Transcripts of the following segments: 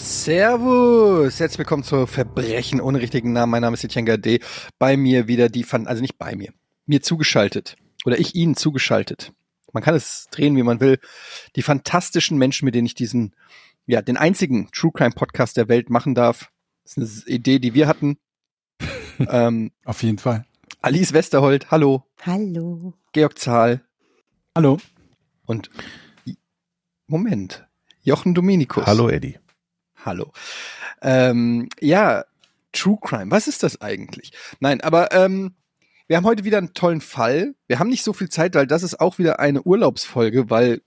Servus. Herzlich willkommen zu Verbrechen ohne richtigen Namen. Mein Name ist Etienne D. Bei mir wieder die, Fan also nicht bei mir, mir zugeschaltet. Oder ich Ihnen zugeschaltet. Man kann es drehen, wie man will. Die fantastischen Menschen, mit denen ich diesen, ja, den einzigen True Crime Podcast der Welt machen darf. Das ist eine Idee, die wir hatten. ähm, Auf jeden Fall. Alice Westerholt, hallo. Hallo. Georg Zahl. Hallo. Und Moment. Jochen Dominikus. Hallo Eddie. Hallo. Ähm, ja, True Crime, was ist das eigentlich? Nein, aber ähm, wir haben heute wieder einen tollen Fall. Wir haben nicht so viel Zeit, weil das ist auch wieder eine Urlaubsfolge, weil,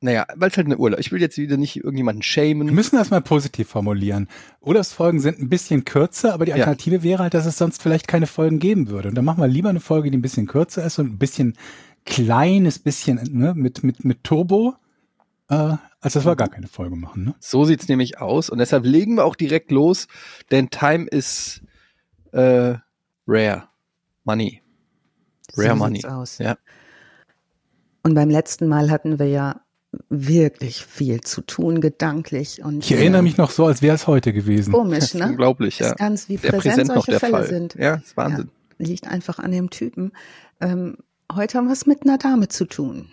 naja, weil es halt eine Urlaub. Ich will jetzt wieder nicht irgendjemanden schämen. Wir müssen das mal positiv formulieren. Urlaubsfolgen sind ein bisschen kürzer, aber die Alternative ja. wäre halt, dass es sonst vielleicht keine Folgen geben würde. Und dann machen wir lieber eine Folge, die ein bisschen kürzer ist und ein bisschen kleines bisschen ne, mit, mit, mit Turbo äh, als dass wir gar keine Folge machen. Ne? So sieht's nämlich aus und deshalb legen wir auch direkt los, denn Time ist äh, rare money, rare so money. Aus. Ja. Und beim letzten Mal hatten wir ja wirklich viel zu tun, gedanklich. Und, ich erinnere mich noch so, als wäre es heute gewesen. Komisch, ne? Unglaublich, ja. Das ist ganz wie Sehr präsent, solche noch der Fälle Fall. sind. Ja, ist Wahnsinn. Ja, liegt einfach an dem Typen. Ähm, heute haben wir es mit einer Dame zu tun.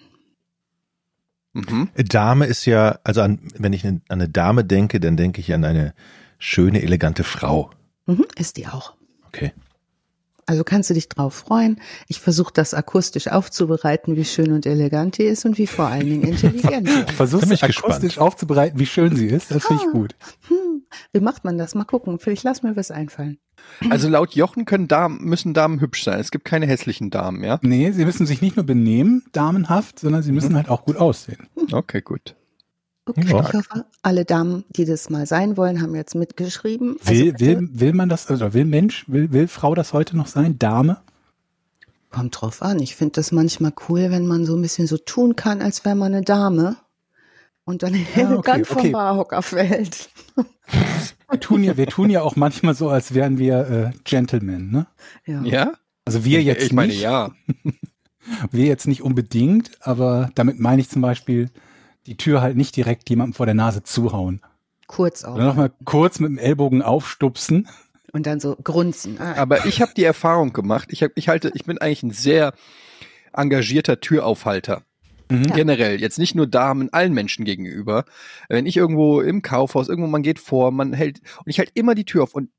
Mhm. Dame ist ja, also an, wenn ich an eine Dame denke, dann denke ich an eine schöne, elegante Frau. Mhm, ist die auch. Okay. Also kannst du dich drauf freuen. Ich versuche das akustisch aufzubereiten, wie schön und elegant die ist und wie vor allen Dingen intelligent. Versuchst du akustisch gespannt. aufzubereiten, wie schön sie ist. Das finde ich ah, gut. Hm, wie macht man das? Mal gucken. Vielleicht lass mir was einfallen. Also laut Jochen können Damen, müssen Damen hübsch sein. Es gibt keine hässlichen Damen, ja? Nee, sie müssen sich nicht nur benehmen, damenhaft, sondern sie müssen mhm. halt auch gut aussehen. Okay, gut. Okay, ja. ich hoffe, alle Damen, die das mal sein wollen, haben jetzt mitgeschrieben. Will, also will, will man das, also will Mensch, will, will Frau das heute noch sein? Dame? Kommt drauf an. Ich finde das manchmal cool, wenn man so ein bisschen so tun kann, als wäre man eine Dame und dann ja, okay, vom okay. Barhocker fällt. Wir tun ja, wir tun ja auch manchmal so, als wären wir äh, Gentlemen, ne? Ja. ja? Also wir jetzt ich meine, nicht. ja. wir jetzt nicht unbedingt, aber damit meine ich zum Beispiel die Tür halt nicht direkt jemandem vor der Nase zuhauen. Kurz auch. Oder nochmal kurz mit dem Ellbogen aufstupsen. Und dann so grunzen. Ah. Aber ich habe die Erfahrung gemacht. Ich, hab, ich halte, ich bin eigentlich ein sehr engagierter Türaufhalter. Mhm. Generell, jetzt nicht nur Damen, allen Menschen gegenüber. Wenn ich irgendwo im Kaufhaus, irgendwo man geht vor, man hält, und ich halte immer die Tür auf. Und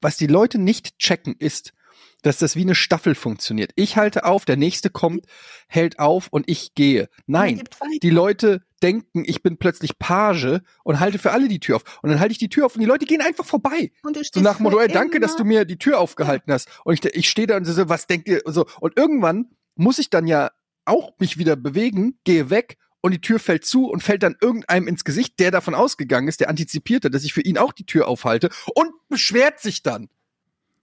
was die Leute nicht checken, ist, dass das wie eine Staffel funktioniert. Ich halte auf, der nächste kommt, hält auf und ich gehe. Nein, die Leute denken, ich bin plötzlich Page und halte für alle die Tür auf. Und dann halte ich die Tür auf und die Leute gehen einfach vorbei. Und du so nach Motto, danke, dass du mir die Tür aufgehalten hast. Und ich, ich stehe da und so, was denkt ihr? So. Und irgendwann muss ich dann ja auch mich wieder bewegen, gehe weg und die Tür fällt zu und fällt dann irgendeinem ins Gesicht, der davon ausgegangen ist, der antizipierte, dass ich für ihn auch die Tür aufhalte und beschwert sich dann.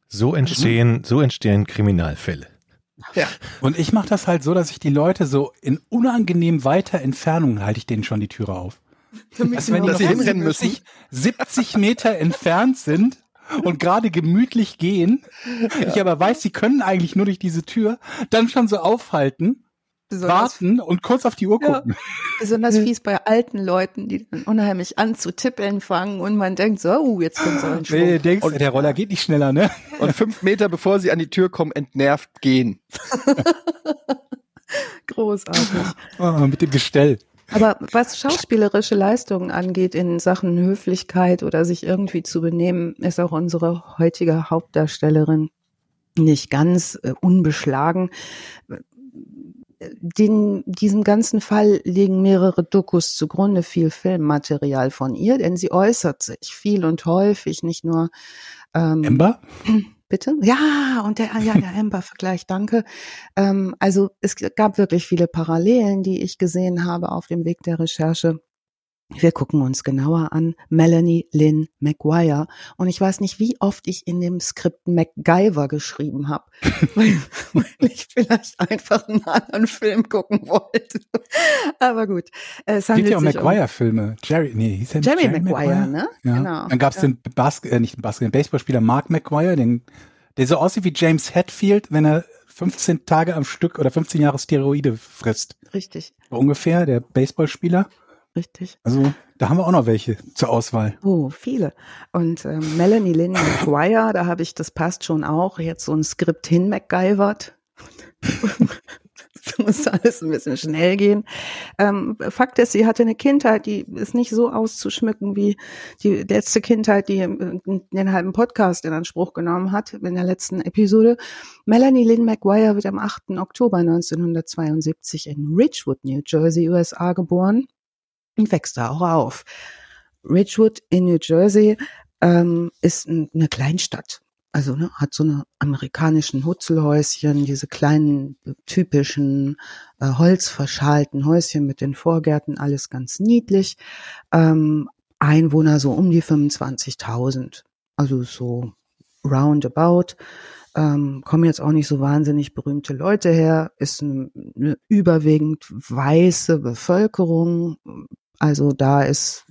So entstehen, mhm. so entstehen Kriminalfälle. Ja. Und ich mache das halt so, dass ich die Leute so in unangenehm weiter Entfernung halte ich denen schon die Türe auf. Also wenn die sie hinrennen müssen, 70 Meter entfernt sind und gerade gemütlich gehen, ja. ich aber weiß, sie können eigentlich nur durch diese Tür, dann schon so aufhalten Besonders warten und kurz auf die Uhr gucken. Ja. Besonders fies bei alten Leuten, die dann unheimlich an zu tippeln fangen und man denkt so, oh, jetzt kommt so ein Schwung. Nee, denkst, und der Roller geht nicht schneller, ne? Und fünf Meter bevor sie an die Tür kommen, entnervt gehen. Großartig. Oh, mit dem Gestell. Aber was schauspielerische Leistungen angeht in Sachen Höflichkeit oder sich irgendwie zu benehmen, ist auch unsere heutige Hauptdarstellerin nicht ganz äh, unbeschlagen den, diesem ganzen Fall liegen mehrere Dokus zugrunde, viel Filmmaterial von ihr, denn sie äußert sich viel und häufig, nicht nur ähm, Ember? Bitte? Ja, und der, ja, der Ember-Vergleich, danke. Ähm, also es gab wirklich viele Parallelen, die ich gesehen habe auf dem Weg der Recherche. Wir gucken uns genauer an Melanie Lynn McGuire. Und ich weiß nicht, wie oft ich in dem Skript MacGyver geschrieben habe, weil, weil, ich vielleicht einfach einen anderen Film gucken wollte. Aber gut. Es gibt ja auch McGuire-Filme. Jerry, nee, hieß er Jerry, Jerry McGuire, ne? Ja. Genau. Dann gab es ja. den Bas äh, nicht den Basketball, den Baseballspieler Mark McGuire, den, der so aussieht wie James Hetfield, wenn er 15 Tage am Stück oder 15 Jahre Steroide frisst. Richtig. ungefähr, der Baseballspieler. Richtig. Also da haben wir auch noch welche zur Auswahl. Oh, viele. Und ähm, Melanie Lynn McGuire, da habe ich, das passt schon auch, jetzt so ein Skript hin MacGyvert. Muss alles ein bisschen schnell gehen. Ähm, Fakt ist, sie hatte eine Kindheit, die ist nicht so auszuschmücken wie die letzte Kindheit, die den halben Podcast in Anspruch genommen hat in der letzten Episode. Melanie Lynn McGuire wird am 8. Oktober 1972 in Ridgewood, New Jersey, USA geboren und wächst da auch auf. Ridgewood in New Jersey ähm, ist eine Kleinstadt also ne, hat so eine amerikanischen Hutzelhäuschen, diese kleinen typischen äh, holzverschalten Häuschen mit den Vorgärten, alles ganz niedlich. Ähm, Einwohner so um die 25.000, also so roundabout. Ähm, kommen jetzt auch nicht so wahnsinnig berühmte Leute her, ist eine, eine überwiegend weiße Bevölkerung. Also da ist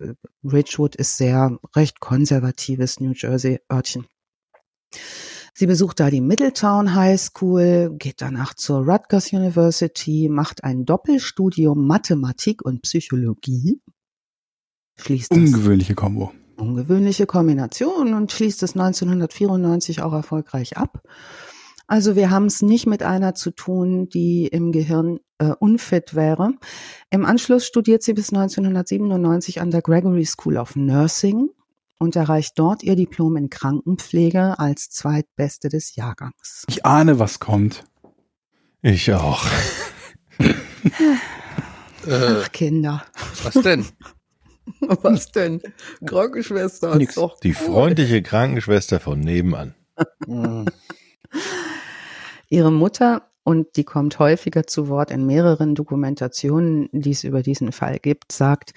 Ridgewood ist sehr recht konservatives New Jersey Örtchen. Sie besucht da die Middletown High School, geht danach zur Rutgers University, macht ein Doppelstudium Mathematik und Psychologie. Schließt Ungewöhnliche Kombo. Ungewöhnliche Kombination und schließt es 1994 auch erfolgreich ab. Also wir haben es nicht mit einer zu tun, die im Gehirn äh, unfit wäre. Im Anschluss studiert sie bis 1997 an der Gregory School of Nursing und erreicht dort ihr Diplom in Krankenpflege als zweitbeste des Jahrgangs. Ich ahne, was kommt. Ich auch. Ach, Kinder. Was denn? Was denn? Krankenschwester. Nix. Doch Die freundliche Krankenschwester von nebenan. Ihre Mutter und die kommt häufiger zu Wort in mehreren Dokumentationen, die es über diesen Fall gibt, sagt,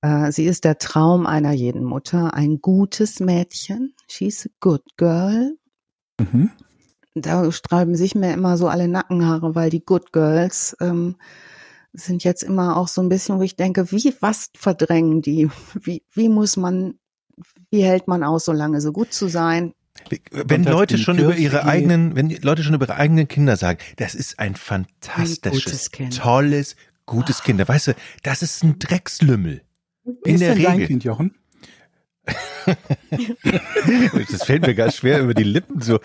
äh, sie ist der Traum einer jeden Mutter, ein gutes Mädchen. She's a good girl. Mhm. Da streiben sich mir immer so alle Nackenhaare, weil die Good Girls ähm, sind jetzt immer auch so ein bisschen, wo ich denke, wie, was verdrängen die? Wie, wie muss man, wie hält man aus, so lange so gut zu sein? Wenn Leute schon über ihre eigenen, wenn Leute schon über ihre eigenen Kinder sagen, das ist ein fantastisches, ein tolles, gutes Kind. Da weißt du, das ist ein Dreckslümmel. In ist der denn Regel. dein Kind, Jochen? das fällt mir ganz schwer über die Lippen so.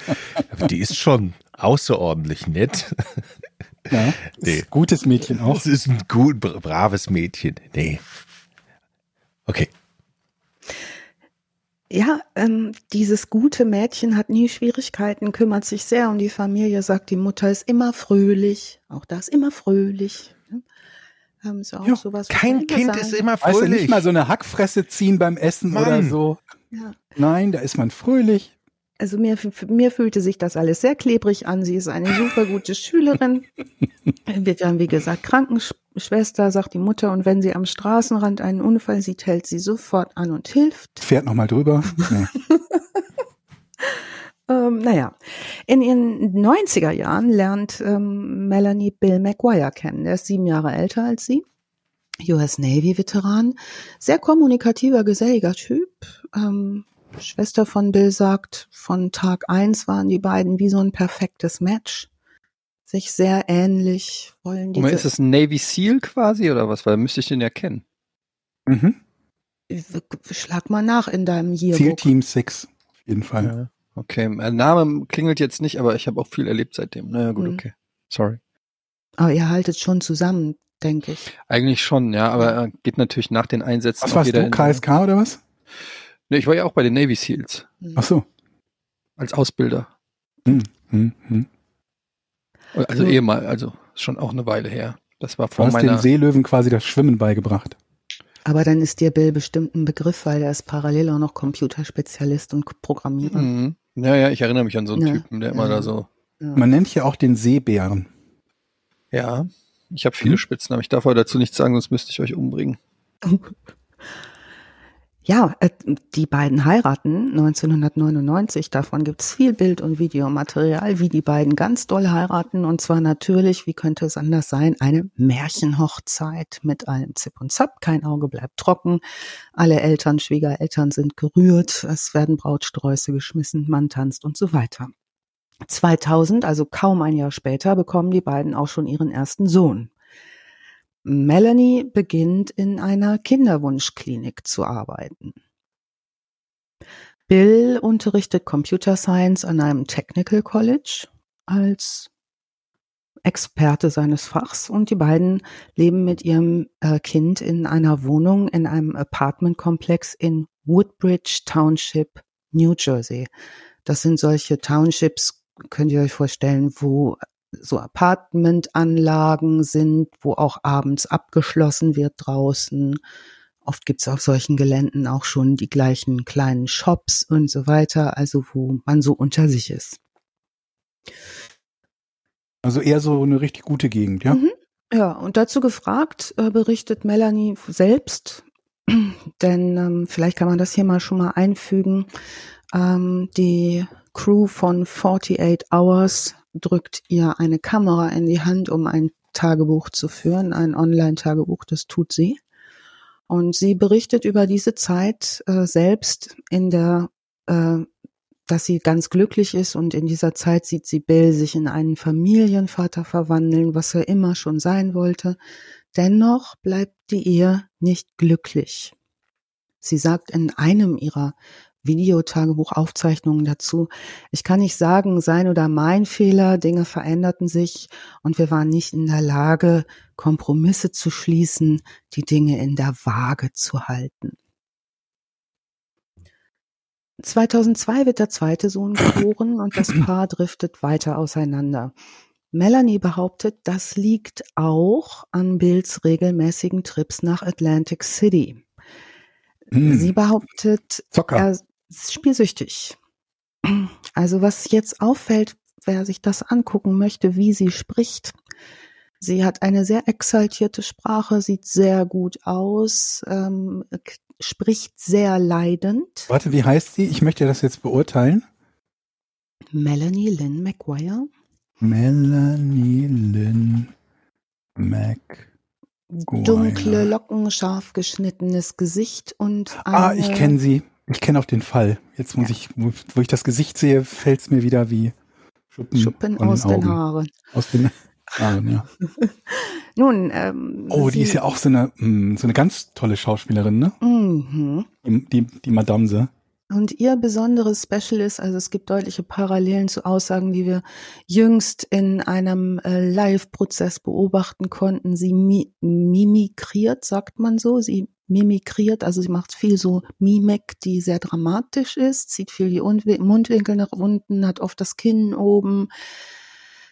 Die ist schon außerordentlich nett. Ja, nee. gutes Mädchen auch. Das ist ein gut, braves Mädchen. Nee. Okay ja, ähm, dieses gute Mädchen hat nie Schwierigkeiten, kümmert sich sehr um die Familie, sagt, die Mutter ist immer fröhlich, auch da ist immer fröhlich. Haben sie auch ja, sowas kein Kind sagen. ist immer fröhlich. Also nicht mal so eine Hackfresse ziehen beim Essen Mann. oder so. Ja. Nein, da ist man fröhlich. Also mir, mir fühlte sich das alles sehr klebrig an. Sie ist eine super gute Schülerin. Wird dann, wie gesagt, Krankenschwester, sagt die Mutter. Und wenn sie am Straßenrand einen Unfall sieht, hält sie sofort an und hilft. Fährt nochmal drüber. Nee. ähm, naja, in ihren 90er Jahren lernt ähm, Melanie Bill McGuire kennen. Der ist sieben Jahre älter als sie. US Navy Veteran, sehr kommunikativer, geselliger Typ, ähm, Schwester von Bill sagt, von Tag eins waren die beiden wie so ein perfektes Match. Sich sehr ähnlich wollen die. Ist es ein Navy SEAL quasi oder was? Weil müsste ich den ja kennen. Mhm. Schlag mal nach in deinem Yearbook. SEAL Team 6, auf jeden Fall. Ja. Okay, mein Name klingelt jetzt nicht, aber ich habe auch viel erlebt seitdem. Naja, gut, mhm. okay. Sorry. Aber ihr haltet schon zusammen, denke ich. Eigentlich schon, ja, aber geht natürlich nach den Einsätzen. Was warst du, KSK oder was? Ne, ich war ja auch bei den Navy Seals. Ach so. Als Ausbilder. Hm, hm, hm. Also hm. ehemal, also schon auch eine Weile her. Das war vor du hast meiner. den Seelöwen quasi das Schwimmen beigebracht. Aber dann ist dir Bill bestimmt ein Begriff, weil er ist parallel auch noch Computerspezialist und Programmierer. Mhm. Ja, ja, ich erinnere mich an so einen ja. Typen, der immer ja. da so. Ja. Man nennt hier auch den Seebären. Ja, ich habe viele mhm. Spitznamen. Ich darf aber dazu nichts sagen, sonst müsste ich euch umbringen. Ja, äh, die beiden heiraten 1999. Davon gibt's viel Bild- und Videomaterial, wie die beiden ganz doll heiraten. Und zwar natürlich, wie könnte es anders sein, eine Märchenhochzeit mit allem Zip und Zap. Kein Auge bleibt trocken. Alle Eltern, Schwiegereltern sind gerührt. Es werden Brautsträuße geschmissen, man tanzt und so weiter. 2000, also kaum ein Jahr später, bekommen die beiden auch schon ihren ersten Sohn. Melanie beginnt in einer Kinderwunschklinik zu arbeiten. Bill unterrichtet Computer Science an einem Technical College als Experte seines Fachs und die beiden leben mit ihrem äh, Kind in einer Wohnung in einem Apartmentkomplex in Woodbridge Township, New Jersey. Das sind solche Townships, könnt ihr euch vorstellen, wo so Apartmentanlagen sind, wo auch abends abgeschlossen wird draußen. Oft gibt's auf solchen Geländen auch schon die gleichen kleinen Shops und so weiter, also wo man so unter sich ist. Also eher so eine richtig gute Gegend, ja? Mhm. Ja, und dazu gefragt äh, berichtet Melanie selbst, denn ähm, vielleicht kann man das hier mal schon mal einfügen. Ähm, die Crew von 48 Hours drückt ihr eine Kamera in die Hand, um ein Tagebuch zu führen, ein Online-Tagebuch, das tut sie. Und sie berichtet über diese Zeit äh, selbst in der, äh, dass sie ganz glücklich ist und in dieser Zeit sieht sie Bill sich in einen Familienvater verwandeln, was er immer schon sein wollte. Dennoch bleibt die Ehe nicht glücklich. Sie sagt in einem ihrer Videotagebuchaufzeichnungen dazu. Ich kann nicht sagen, sein oder mein Fehler, Dinge veränderten sich und wir waren nicht in der Lage, Kompromisse zu schließen, die Dinge in der Waage zu halten. 2002 wird der zweite Sohn geboren und das Paar driftet weiter auseinander. Melanie behauptet, das liegt auch an Bills regelmäßigen Trips nach Atlantic City. Hm. Sie behauptet, Zocker. er spielsüchtig. Also was jetzt auffällt, wer sich das angucken möchte, wie sie spricht. Sie hat eine sehr exaltierte Sprache, sieht sehr gut aus, ähm, spricht sehr leidend. Warte, wie heißt sie? Ich möchte das jetzt beurteilen. Melanie Lynn McGuire. Melanie Lynn McGuire. Dunkle Locken, scharf geschnittenes Gesicht und eine, Ah, ich kenne sie. Ich kenne auch den Fall. Jetzt muss ja. ich, wo, ich das Gesicht sehe, fällt es mir wieder wie Schuppen, Schuppen aus den, den Haaren. Aus den Haaren, ja. Nun, ähm, Oh, die ist ja auch so eine, mm, so eine ganz tolle Schauspielerin, ne? Mhm. Die, die Madame. Und ihr besonderes Special ist, also es gibt deutliche Parallelen zu Aussagen, die wir jüngst in einem äh, Live-Prozess beobachten konnten. Sie mi mimikriert, sagt man so. Sie mimikriert, also sie macht viel so Mimik, die sehr dramatisch ist, zieht viel die Mundwinkel nach unten, hat oft das Kinn oben,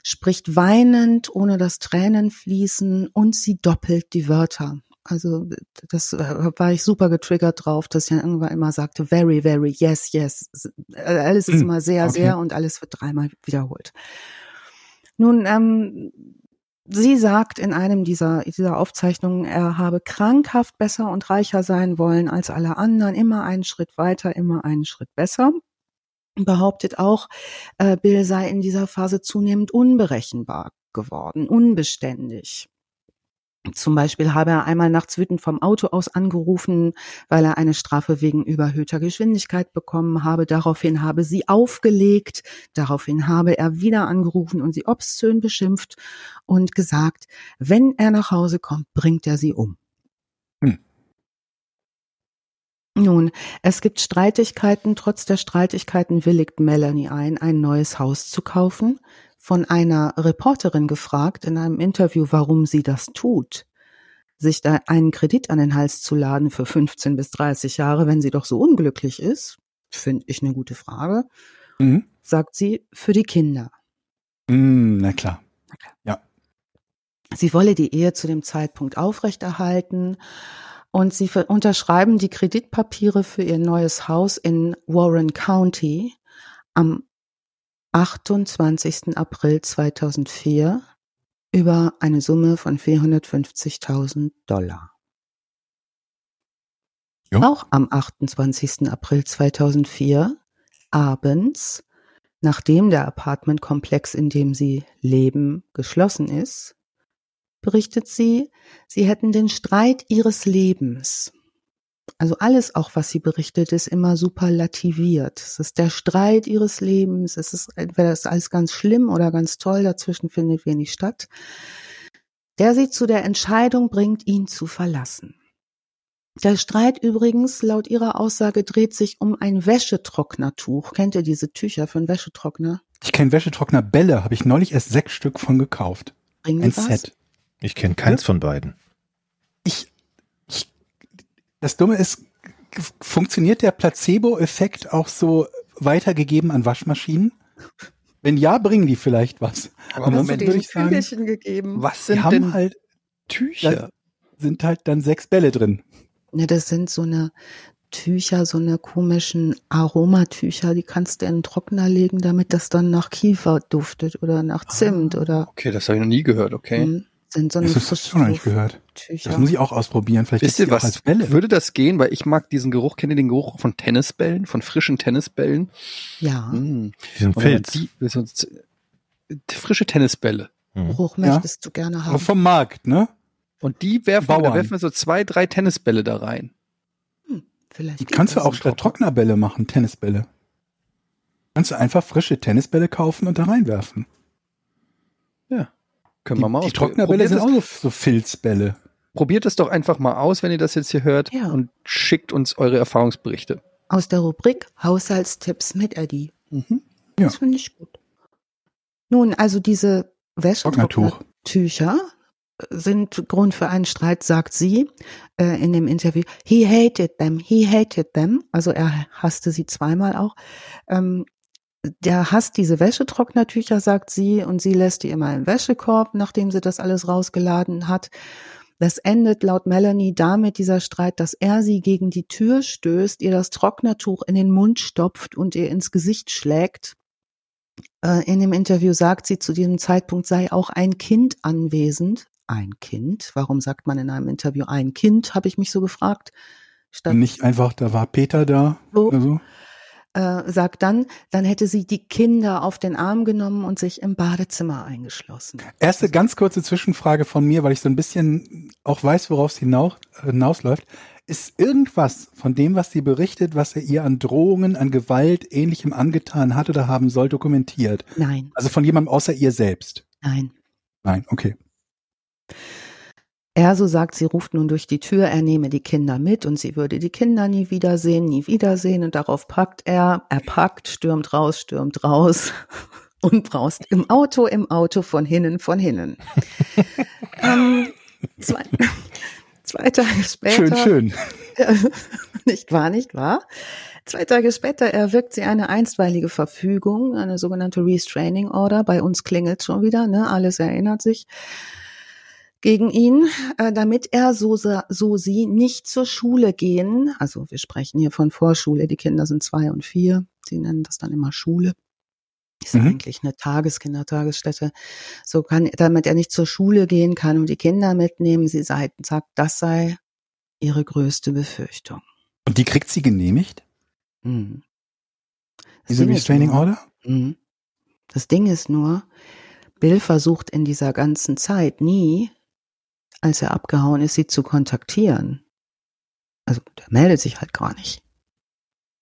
spricht weinend, ohne dass Tränen fließen und sie doppelt die Wörter. Also das äh, war ich super getriggert drauf, dass ich irgendwann immer sagte, very, very, yes, yes. Alles ist hm, immer sehr, okay. sehr und alles wird dreimal wiederholt. Nun, ähm, sie sagt in einem dieser, dieser Aufzeichnungen, er habe krankhaft besser und reicher sein wollen als alle anderen, immer einen Schritt weiter, immer einen Schritt besser. Behauptet auch, äh, Bill sei in dieser Phase zunehmend unberechenbar geworden, unbeständig. Zum Beispiel habe er einmal nachts wütend vom Auto aus angerufen, weil er eine Strafe wegen überhöhter Geschwindigkeit bekommen habe. Daraufhin habe sie aufgelegt. Daraufhin habe er wieder angerufen und sie obszön beschimpft und gesagt, wenn er nach Hause kommt, bringt er sie um. Hm. Nun, es gibt Streitigkeiten. Trotz der Streitigkeiten willigt Melanie ein, ein neues Haus zu kaufen von einer Reporterin gefragt in einem Interview, warum sie das tut, sich da einen Kredit an den Hals zu laden für 15 bis 30 Jahre, wenn sie doch so unglücklich ist, finde ich eine gute Frage. Mhm. Sagt sie, für die Kinder. Mhm, na klar. Okay. Ja. Sie wolle die Ehe zu dem Zeitpunkt aufrechterhalten und sie unterschreiben die Kreditpapiere für ihr neues Haus in Warren County am 28. April 2004 über eine Summe von 450.000 Dollar. Jo. Auch am 28. April 2004 abends, nachdem der Apartmentkomplex, in dem sie leben, geschlossen ist, berichtet sie, sie hätten den Streit ihres Lebens also alles auch, was sie berichtet, ist immer superlativiert. Es ist der Streit ihres Lebens. Es ist entweder ist alles ganz schlimm oder ganz toll. Dazwischen findet wenig statt. der sie zu der Entscheidung bringt, ihn zu verlassen. Der Streit übrigens, laut ihrer Aussage, dreht sich um ein Wäschetrocknertuch. Kennt ihr diese Tücher für einen Wäschetrockner? Ich kenne Wäschetrocknerbälle, habe ich neulich erst sechs Stück von gekauft. Bringen ein was? Set. Ich kenne keins ja? von beiden. Das Dumme ist, funktioniert der Placebo-Effekt auch so weitergegeben an Waschmaschinen? Wenn ja, bringen die vielleicht was. Aber Ansonsten würde ich sagen, gegeben. was sind denn halt Tücher? sind halt dann sechs Bälle drin. Ja, das sind so eine Tücher, so eine komischen Aromatücher, die kannst du in den Trockner legen, damit das dann nach Kiefer duftet oder nach Zimt ah, oder. Okay, das habe ich noch nie gehört, okay. Sind so das hast du noch nicht gehört. Tücher. Das muss ich auch ausprobieren. Vielleicht Wisst ihr was? Als Bälle. Würde das gehen? Weil ich mag diesen Geruch. Kennt ihr den Geruch von Tennisbällen, von frischen Tennisbällen? Ja. Mmh. Diesen Filz. Die, frische Tennisbälle. Mhm. Geruch möchtest ja. du gerne haben. Aber vom Markt, ne? Und die werfen, da werfen wir so zwei, drei Tennisbälle da rein. Hm, vielleicht. Kannst du auch statt Trocknerbälle machen, Tennisbälle. Kannst du einfach frische Tennisbälle kaufen und da reinwerfen. Ja. Können wir mal Die Trocknerbälle sind auch so, Filzbälle. Probiert es doch einfach mal aus, wenn ihr das jetzt hier hört ja. und schickt uns eure Erfahrungsberichte. Aus der Rubrik Haushaltstipps mit Eddie. Mhm. Das ja. finde ich gut. Nun, also diese Wäschetücher sind Grund für einen Streit, sagt sie äh, in dem Interview. He hated them, he hated them. Also er hasste sie zweimal auch. Ähm, der hasst diese Wäschetrocknertücher, sagt sie, und sie lässt die immer im Wäschekorb, nachdem sie das alles rausgeladen hat. Das endet laut Melanie damit, dieser Streit, dass er sie gegen die Tür stößt, ihr das Trocknertuch in den Mund stopft und ihr ins Gesicht schlägt. Äh, in dem Interview sagt sie, zu diesem Zeitpunkt sei auch ein Kind anwesend. Ein Kind? Warum sagt man in einem Interview ein Kind, habe ich mich so gefragt. Statt Nicht einfach, da war Peter da. So. Oder so äh, sagt dann, dann hätte sie die Kinder auf den Arm genommen und sich im Badezimmer eingeschlossen. Erste ganz kurze Zwischenfrage von mir, weil ich so ein bisschen auch weiß, worauf es hinaus, äh, hinausläuft. Ist irgendwas von dem, was sie berichtet, was er ihr an Drohungen, an Gewalt, ähnlichem angetan hat oder haben soll, dokumentiert? Nein. Also von jemandem außer ihr selbst? Nein. Nein, okay. Er, so sagt sie, ruft nun durch die Tür, er nehme die Kinder mit und sie würde die Kinder nie wiedersehen, nie wiedersehen. Und darauf packt er, er packt, stürmt raus, stürmt raus und braust im Auto, im Auto von hinnen, von hinnen. ähm, zwei, zwei Tage später. Schön, schön. nicht wahr, nicht wahr? Zwei Tage später erwirkt sie eine einstweilige Verfügung, eine sogenannte Restraining Order. Bei uns klingelt schon wieder, ne? Alles erinnert sich gegen ihn, äh, damit er so, so sie nicht zur Schule gehen. Also wir sprechen hier von Vorschule, die Kinder sind zwei und vier. Sie nennen das dann immer Schule. Ist mhm. eigentlich eine Tageskindertagesstätte. So kann, damit er nicht zur Schule gehen kann und die Kinder mitnehmen. Sie sagt, das sei ihre größte Befürchtung. Und die kriegt sie genehmigt? Mhm. Diese Restraining Order? Mhm. Das Ding ist nur, Bill versucht in dieser ganzen Zeit nie als er abgehauen ist, sie zu kontaktieren. Also der meldet sich halt gar nicht.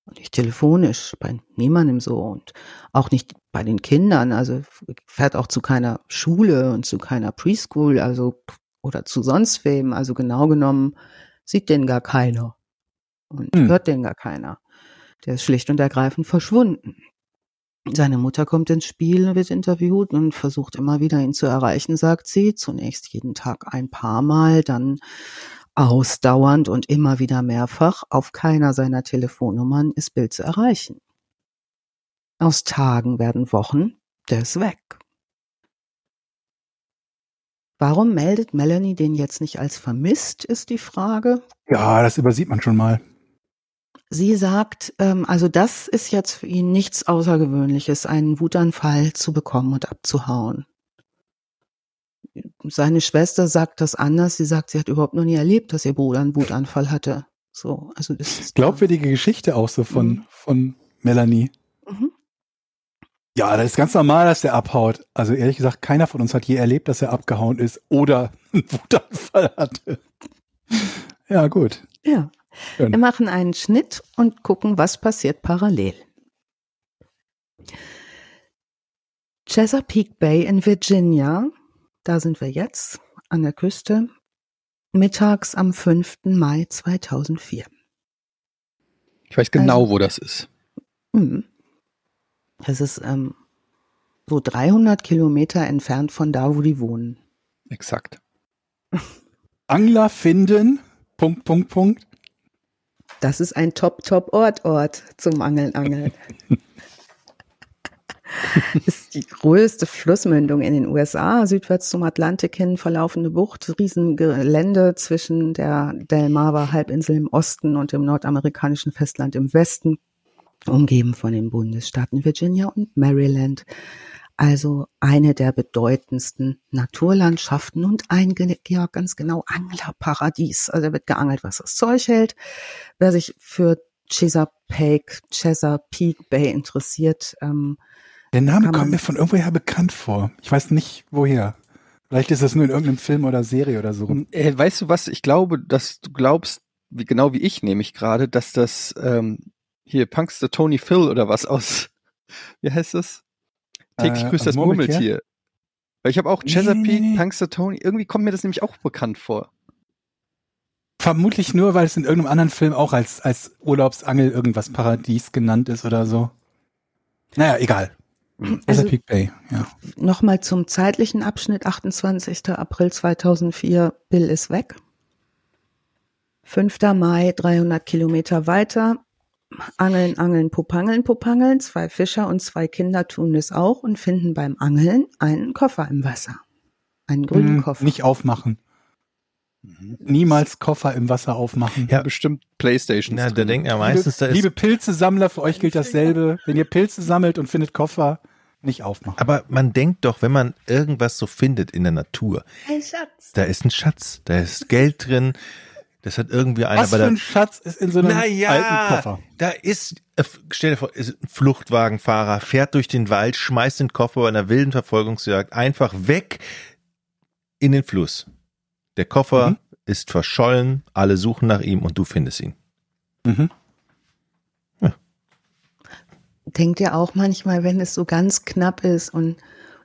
Und nicht telefonisch, bei niemandem so und auch nicht bei den Kindern. Also fährt auch zu keiner Schule und zu keiner Preschool, also oder zu sonst wem. Also genau genommen sieht den gar keiner und hm. hört den gar keiner. Der ist schlicht und ergreifend verschwunden. Seine Mutter kommt ins Spiel, wird interviewt und versucht immer wieder ihn zu erreichen, sagt sie. Zunächst jeden Tag ein paar Mal, dann ausdauernd und immer wieder mehrfach. Auf keiner seiner Telefonnummern ist Bill zu erreichen. Aus Tagen werden Wochen, der ist weg. Warum meldet Melanie den jetzt nicht als vermisst, ist die Frage. Ja, das übersieht man schon mal. Sie sagt, ähm, also das ist jetzt für ihn nichts Außergewöhnliches, einen Wutanfall zu bekommen und abzuhauen. Seine Schwester sagt das anders. Sie sagt, sie hat überhaupt noch nie erlebt, dass ihr Bruder einen Wutanfall hatte. So, also das ist glaubwürdige Geschichte auch so von mhm. von Melanie. Mhm. Ja, das ist ganz normal, dass der abhaut. Also ehrlich gesagt, keiner von uns hat je erlebt, dass er abgehauen ist oder einen Wutanfall hatte. Ja, gut. Ja. Schön. Wir machen einen Schnitt und gucken, was passiert parallel. Chesapeake Bay in Virginia, da sind wir jetzt. an der Küste, mittags am 5. Mai 2004. Ich weiß genau, also, wo das ist. Mhm. Das ist ähm, so 300 Kilometer entfernt von da, wo die wohnen. Exakt. Angler finden, Punkt, Punkt, Punkt. Das ist ein Top-Top-Ort, Ort zum Angeln, Angeln. ist die größte Flussmündung in den USA, südwärts zum Atlantik hin verlaufende Bucht, Riesengelände zwischen der Delmarva-Halbinsel im Osten und dem nordamerikanischen Festland im Westen, umgeben von den Bundesstaaten Virginia und Maryland. Also eine der bedeutendsten Naturlandschaften und ein ja, ganz genau Anglerparadies. Also da wird geangelt, was das Zeug hält. Wer sich für Chesapeake, Chesapeake Bay interessiert, ähm, der Name kommt mir von irgendwoher bekannt vor. Ich weiß nicht woher. Vielleicht ist das nur in irgendeinem Film oder Serie oder so. Äh, weißt du was? Ich glaube, dass du glaubst, wie, genau wie ich nämlich gerade, dass das ähm, hier Punkster Tony Phil oder was aus, wie heißt das? Täglich äh, grüßt das Murmeltier. Weil ich habe auch Chesapeake, nee, nee. Punkster Tony, irgendwie kommt mir das nämlich auch bekannt vor. Vermutlich nur, weil es in irgendeinem anderen Film auch als, als Urlaubsangel irgendwas Paradies genannt ist oder so. Naja, egal. Also, Peak Bay, ja. Nochmal zum zeitlichen Abschnitt, 28. April 2004, Bill ist weg. 5. Mai, 300 Kilometer weiter, Angeln, Angeln, Pupangeln, Pupangeln. Zwei Fischer und zwei Kinder tun es auch und finden beim Angeln einen Koffer im Wasser. Einen grünen hm, Koffer. Nicht aufmachen. Mhm. Niemals Koffer im Wasser aufmachen. Ja, bestimmt Playstation. Ja, da denken ja meistens, liebe, da ist liebe Pilzesammler, für euch gilt dasselbe. Wenn ihr Pilze sammelt und findet Koffer, nicht aufmachen. Aber man denkt doch, wenn man irgendwas so findet in der Natur, ein Schatz. Da ist ein Schatz, da ist Geld drin. Das hat irgendwie einer Was bei der. für ein Schatz ist in so einem naja, alten Koffer? Da ist, äh, stell dir vor, ist ein Fluchtwagenfahrer, fährt durch den Wald, schmeißt den Koffer bei einer wilden Verfolgungsjagd einfach weg in den Fluss. Der Koffer mhm. ist verschollen, alle suchen nach ihm und du findest ihn. Mhm denkt ihr auch manchmal, wenn es so ganz knapp ist und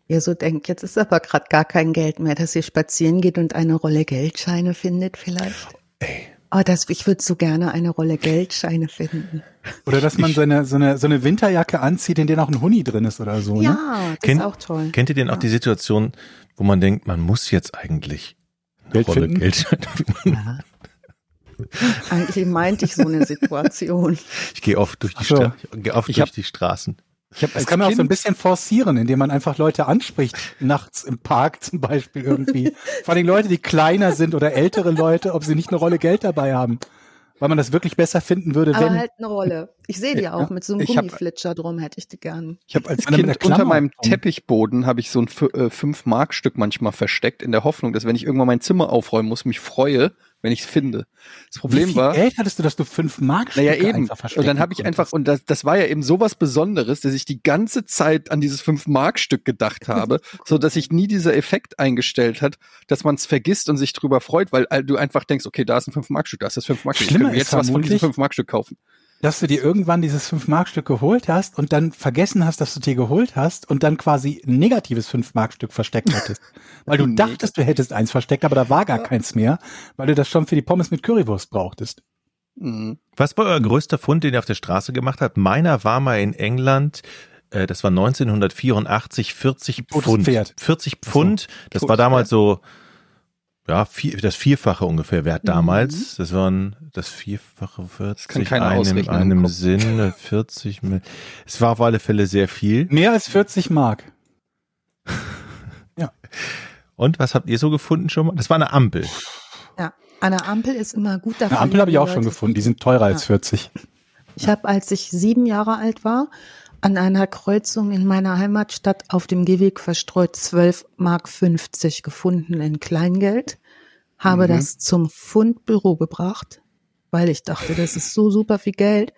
ihr so denkt, jetzt ist aber gerade gar kein Geld mehr, dass ihr spazieren geht und eine Rolle Geldscheine findet vielleicht? Ey. Oh, das, ich würde so gerne eine Rolle Geldscheine finden. Oder dass man so eine, so eine, so eine Winterjacke anzieht, in der auch ein Huni drin ist oder so. Ja, ne? das Kennt, ist auch toll. Kennt ihr denn ja. auch die Situation, wo man denkt, man muss jetzt eigentlich Geld Rolle finden? Geldscheine finden? Ja. Eigentlich meinte ich so eine Situation. Ich gehe oft durch die, so. Stra geh oft durch hab, die Straßen. Ich hab das kann man auch so ein bisschen forcieren, indem man einfach Leute anspricht, nachts im Park zum Beispiel irgendwie. Vor allem Leute, die kleiner sind oder ältere Leute, ob sie nicht eine Rolle Geld dabei haben. Weil man das wirklich besser finden würde, Aber wenn. halt eine Rolle. Ich sehe die ja, auch mit so einem Gummiflitscher drum, hätte ich die gern. Ich habe als Kind unter meinem Teppichboden habe ich so ein 5-Mark-Stück äh, manchmal versteckt, in der Hoffnung, dass wenn ich irgendwann mein Zimmer aufräumen muss, mich freue, wenn ich es finde. Das Problem Wie viel war. Geld hattest du, dass du fünf Mark Naja, eben. Und dann habe ich einfach, und das, das war ja eben sowas Besonderes, dass ich die ganze Zeit an dieses fünf Mark Stück gedacht habe, so dass sich nie dieser Effekt eingestellt hat, dass man es vergisst und sich drüber freut, weil du einfach denkst, okay, da ist ein fünf Mark Stück, da ist das fünf Mark Stück. Ich kann jetzt was von diesem fünf Mark Stück kaufen dass du dir irgendwann dieses 5-Mark-Stück geholt hast und dann vergessen hast, dass du dir geholt hast und dann quasi ein negatives 5-Mark-Stück versteckt hättest. weil du dachtest, du hättest eins versteckt, aber da war gar keins mehr, weil du das schon für die Pommes mit Currywurst brauchtest. Mhm. Was war euer größter Fund, den ihr auf der Straße gemacht habt? Meiner war mal in England, äh, das war 1984, 40 Pfund. 40 Pfund, das war damals so ja, vier, das Vierfache ungefähr wert damals. Mhm. Das waren das Vierfache 40 das kann keine einem, einem Sinn 40. Es war auf alle Fälle sehr viel. Mehr als 40 Mark. ja. Und was habt ihr so gefunden schon mal? Das war eine Ampel. Ja, eine Ampel ist immer gut dafür. Eine Ampel habe ich auch schon gefunden. Die sind teurer ja. als 40. Ich habe, als ich sieben Jahre alt war, an einer Kreuzung in meiner Heimatstadt auf dem Gehweg verstreut 12 Mark 50 gefunden in Kleingeld, habe mhm. das zum Fundbüro gebracht, weil ich dachte, das ist so super viel Geld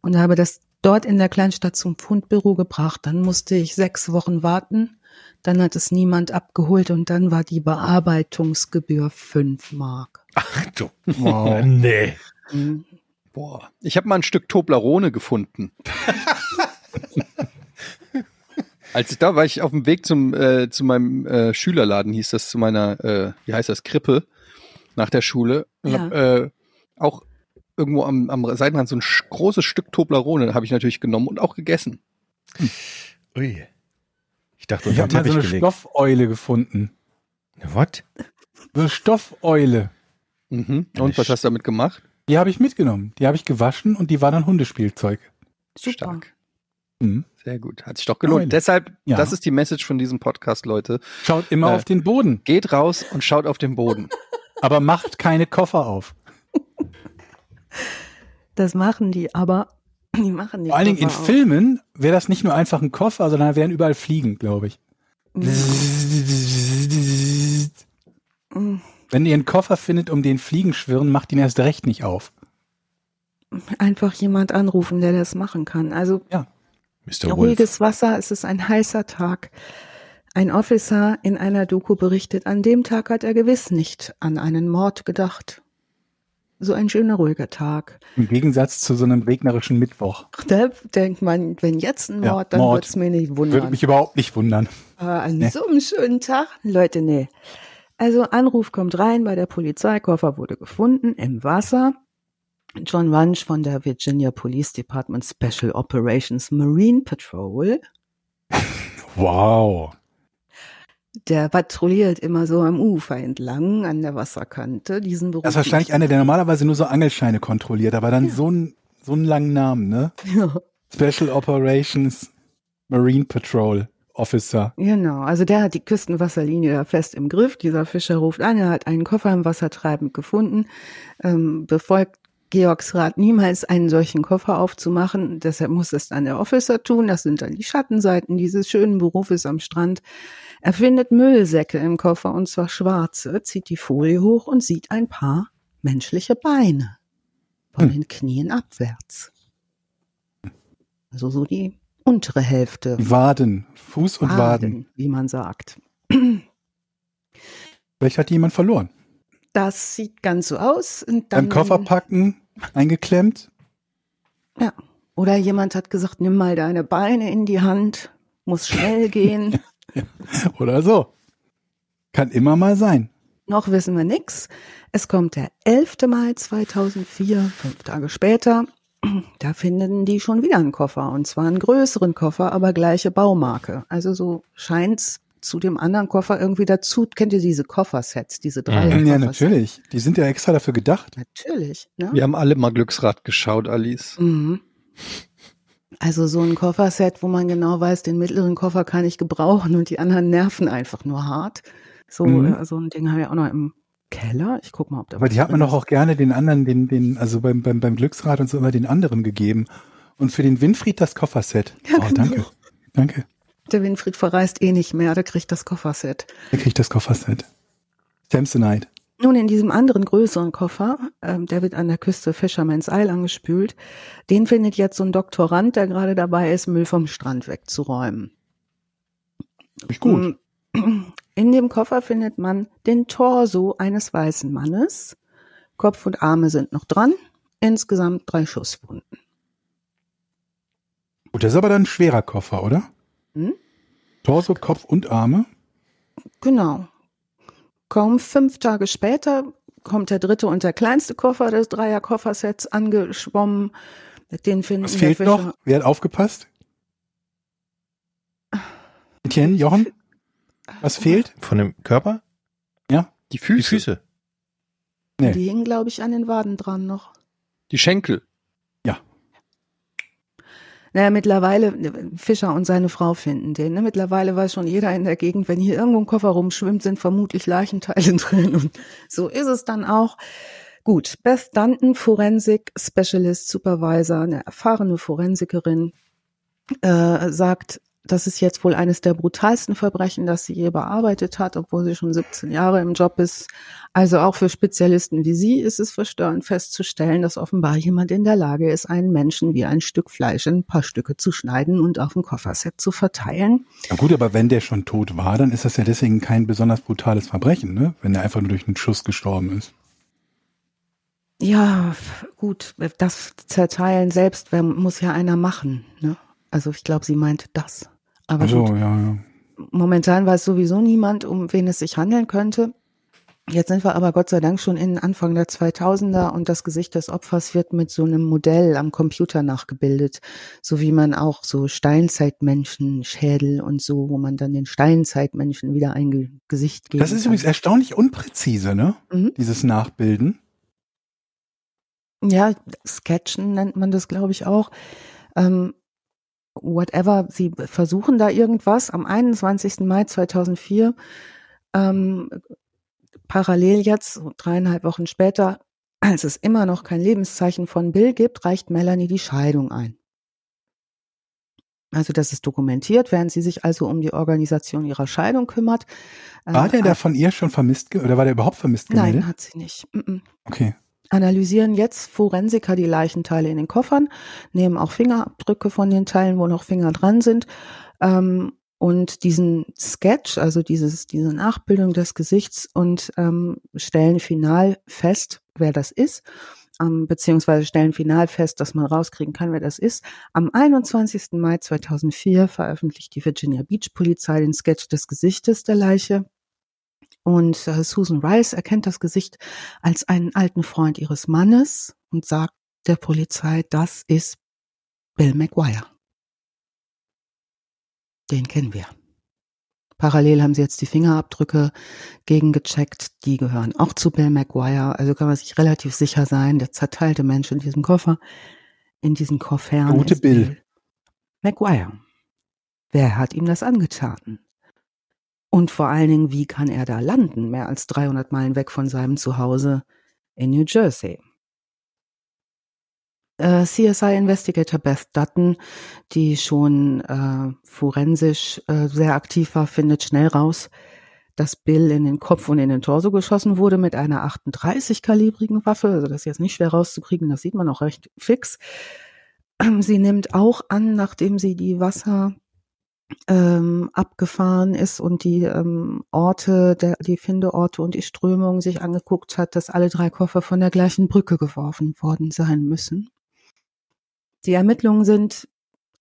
und habe das dort in der Kleinstadt zum Fundbüro gebracht. Dann musste ich sechs Wochen warten. Dann hat es niemand abgeholt und dann war die Bearbeitungsgebühr fünf Mark. Ach du, wow. nee. Mhm. Boah, ich habe mal ein Stück Toblerone gefunden. Als ich da war, ich auf dem Weg zum äh, zu meinem äh, Schülerladen, hieß das zu meiner, äh, wie heißt das, Krippe nach der Schule. Und Ja. hab, äh, auch irgendwo am, am Seitenrand so ein großes Stück Toblerone habe ich natürlich genommen und auch gegessen. Ui. Ich dachte, Ich habe mal so eine gelegt. Stoffeule gefunden. What? So eine Stoffeule. Mhm. Eine Und was hast du damit gemacht? Die habe ich mitgenommen. Die habe ich gewaschen und die war dann Hundespielzeug. Super. Stark. Mhm. Sehr gut. Hat sich doch gelohnt. Eule. Deshalb, Ja. das ist die Message von diesem Podcast, Leute. Schaut immer Äh. auf den Boden, Geht raus und schaut auf den Boden. aber macht keine Koffer auf. Das machen die, aber die machen die. Vor allen Dingen in auch. Filmen wäre das nicht nur einfach ein Koffer, sondern da wären überall Fliegen, glaube ich. Mm, Wenn ihr einen Koffer findet, um den Fliegen schwirren, macht ihn erst recht nicht auf. Einfach jemand anrufen, der das machen kann. Also Mr. Wolf. ruhiges Wasser, es ist ein heißer Tag. Ein Officer in einer Doku berichtet, an dem Tag hat er gewiss nicht an einen Mord gedacht. So ein schöner, ruhiger Tag. Im Gegensatz zu so einem regnerischen Mittwoch. Da denkt man, wenn jetzt ein Ja, Mord, dann Mord. wird's mir nicht Würde wundern. mich überhaupt nicht wundern. Aber an Nee. so einem schönen Tag? Leute, nee. Also Anruf kommt rein bei der Polizei, Koffer wurde gefunden im Wasser. John Runch von der Virginia Police Department Special Operations Marine Patrol, Wow. der patrouilliert immer so am Ufer entlang an der Wasserkante. Diesen Beruf Das ist wahrscheinlich einer, der normalerweise nur so Angelscheine kontrolliert, aber dann so, einen, so einen langen Namen, ne? Ja, Special Operations Marine Patrol Officer. genau, also der hat die Küstenwasserlinie da fest im Griff. Dieser Fischer ruft an, er hat einen Koffer im Wasser treibend gefunden, ähm, befolgt Georgs Rat niemals einen solchen Koffer aufzumachen. Deshalb muss es dann der Officer tun. Das sind dann die Schattenseiten dieses schönen Berufes am Strand. Er findet Müllsäcke im Koffer und zwar schwarze, zieht die Folie hoch und sieht ein paar menschliche Beine von Hm. den Knien abwärts. Also so die untere Hälfte. Waden. Fuß und Waden. wie man sagt. Vielleicht hat jemand verloren. Das sieht ganz so aus. Und dann, Beim Koffer packen, eingeklemmt. Ja. Oder jemand hat gesagt, nimm mal deine Beine in die Hand, muss schnell gehen. Oder so. Kann immer mal sein. Noch wissen wir nix. Es kommt der 11. Mai 2004, fünf Tage später. Da finden die schon wieder einen Koffer. Und zwar einen größeren Koffer, aber gleiche Baumarke. Also so scheint's zu dem anderen Koffer irgendwie dazu. Kennt ihr diese Koffersets, diese drei? Mhm. Ja, natürlich. Die sind ja extra dafür gedacht. Natürlich. Ne? Wir haben alle mal Glücksrad geschaut, Alice. Mhm. Also so ein Kofferset, wo man genau weiß, den mittleren Koffer kann ich gebrauchen und die anderen nerven einfach nur hart. So, Mhm. äh, so ein Ding habe ich auch noch im Keller. Ich guck mal, ob da Aber die hat man doch auch gerne den anderen, den, den, also beim, beim, beim Glücksrad und so immer den anderen gegeben. Und für den Winfried das Kofferset. Ja, oh, danke. genau. Danke. Der Winfried verreist eh nicht mehr, der kriegt das Kofferset. Er kriegt das Kofferset. Samsonite. Nun, in diesem anderen größeren Koffer, ähm, der wird an der Küste Fisherman's Isle angespült, den findet jetzt so ein Doktorand, der gerade dabei ist, Müll vom Strand wegzuräumen. Ist gut. In dem Koffer findet man den Torso eines weißen Mannes. Kopf und Arme sind noch dran. Insgesamt drei Schusswunden. Gut, das ist aber dann ein schwerer Koffer, oder? Hm? Torso, Kopf und Arme. Genau. Kaum fünf Tage später kommt der dritte und der kleinste Koffer des Dreier-Koffersets angeschwommen. Den finden Was fehlt noch? Wer hat aufgepasst? Etienne, Jochen? Was fehlt? Von dem Körper? Die Die Füße, Füße. Nee. Die hingen, glaube ich, an den Waden dran noch. die Schenkel. Naja, mittlerweile, Fischer und seine Frau finden den. Ne? Mittlerweile weiß schon jeder in der Gegend, wenn hier irgendwo ein Koffer rumschwimmt, sind vermutlich Leichenteile drin. Und so ist es dann auch. Gut, Beth Dunton, Forensik Specialist Supervisor, eine erfahrene Forensikerin, äh, sagt, das ist jetzt wohl eines der brutalsten Verbrechen, das sie je bearbeitet hat, obwohl sie schon 17 Jahre im Job ist. Also auch für Spezialisten wie sie ist es verstörend festzustellen, dass offenbar jemand in der Lage ist, einen Menschen wie ein Stück Fleisch in ein paar Stücke zu schneiden und auf ein Kofferset zu verteilen. Na gut, aber wenn der schon tot war, dann ist das ja deswegen kein besonders brutales Verbrechen, ne? Wenn er einfach nur durch einen Schuss gestorben ist. Ja, gut, das Zerteilen selbst wer- muss ja einer machen. Ne? Also ich glaube, sie meint das. Aber also, gut, ja, ja. momentan weiß sowieso niemand, um wen es sich handeln könnte. Jetzt sind wir aber Gott sei Dank schon in Anfang der 2000er und das Gesicht des Opfers wird mit so einem Modell am Computer nachgebildet, so wie man auch so Steinzeitmenschen, Schädel und so, wo man dann den Steinzeitmenschen wieder ein Gesicht gibt. Das ist übrigens erstaunlich unpräzise, ne? Mhm. Dieses Nachbilden. Ja, Sketchen nennt man das, glaube ich, auch. Ähm, whatever, sie versuchen da irgendwas. Am 21. Mai 2004 ähm, Parallel jetzt, dreieinhalb Wochen später, als es immer noch kein Lebenszeichen von Bill gibt, reicht Melanie die Scheidung ein. Also das ist dokumentiert, während sie sich also um die Organisation ihrer Scheidung kümmert. War der äh, da von ihr schon vermisst oder war der überhaupt vermisst gemeldet? Nein, hat sie nicht. Okay. Analysieren jetzt Forensiker die Leichenteile in den Koffern, nehmen auch Fingerabdrücke von den Teilen, wo noch Finger dran sind ähm, und diesen Sketch, also dieses, diese Nachbildung des Gesichts und ähm, stellen final fest, wer das ist, ähm, beziehungsweise stellen final fest, dass man rauskriegen kann, wer das ist. Am 21. Mai 2004 veröffentlicht die Virginia Beach Polizei den Sketch des Gesichtes der Leiche. Und äh, Susan Rice erkennt das Gesicht als einen alten Freund ihres Mannes und sagt der Polizei, das ist Bill McGuire. Den kennen wir. Parallel haben sie jetzt die Fingerabdrücke gegengecheckt. Die gehören auch zu Bill McGuire. Also kann man sich relativ sicher sein, der zerteilte Mensch in diesem Koffer, in diesen Koffern. Gute Bill. Bill McGuire. Wer hat ihm das angetan? Und vor allen Dingen, wie kann er da landen, mehr als 300 Meilen weg von seinem Zuhause in New Jersey? äh, CSI Investigator Beth Dutton, die schon äh, forensisch äh, sehr aktiv war, findet schnell raus, dass Bill in den Kopf und in den Torso geschossen wurde mit einer 38-kalibrigen Waffe. Also das ist jetzt nicht schwer rauszukriegen, das sieht man auch recht fix. Sie nimmt auch an, nachdem sie die Wasser ähm, abgefahren ist und die ähm, Orte, der, die Findeorte und die Strömung sich angeguckt hat, dass alle drei Koffer von der gleichen Brücke geworfen worden sein müssen. Die Ermittlungen sind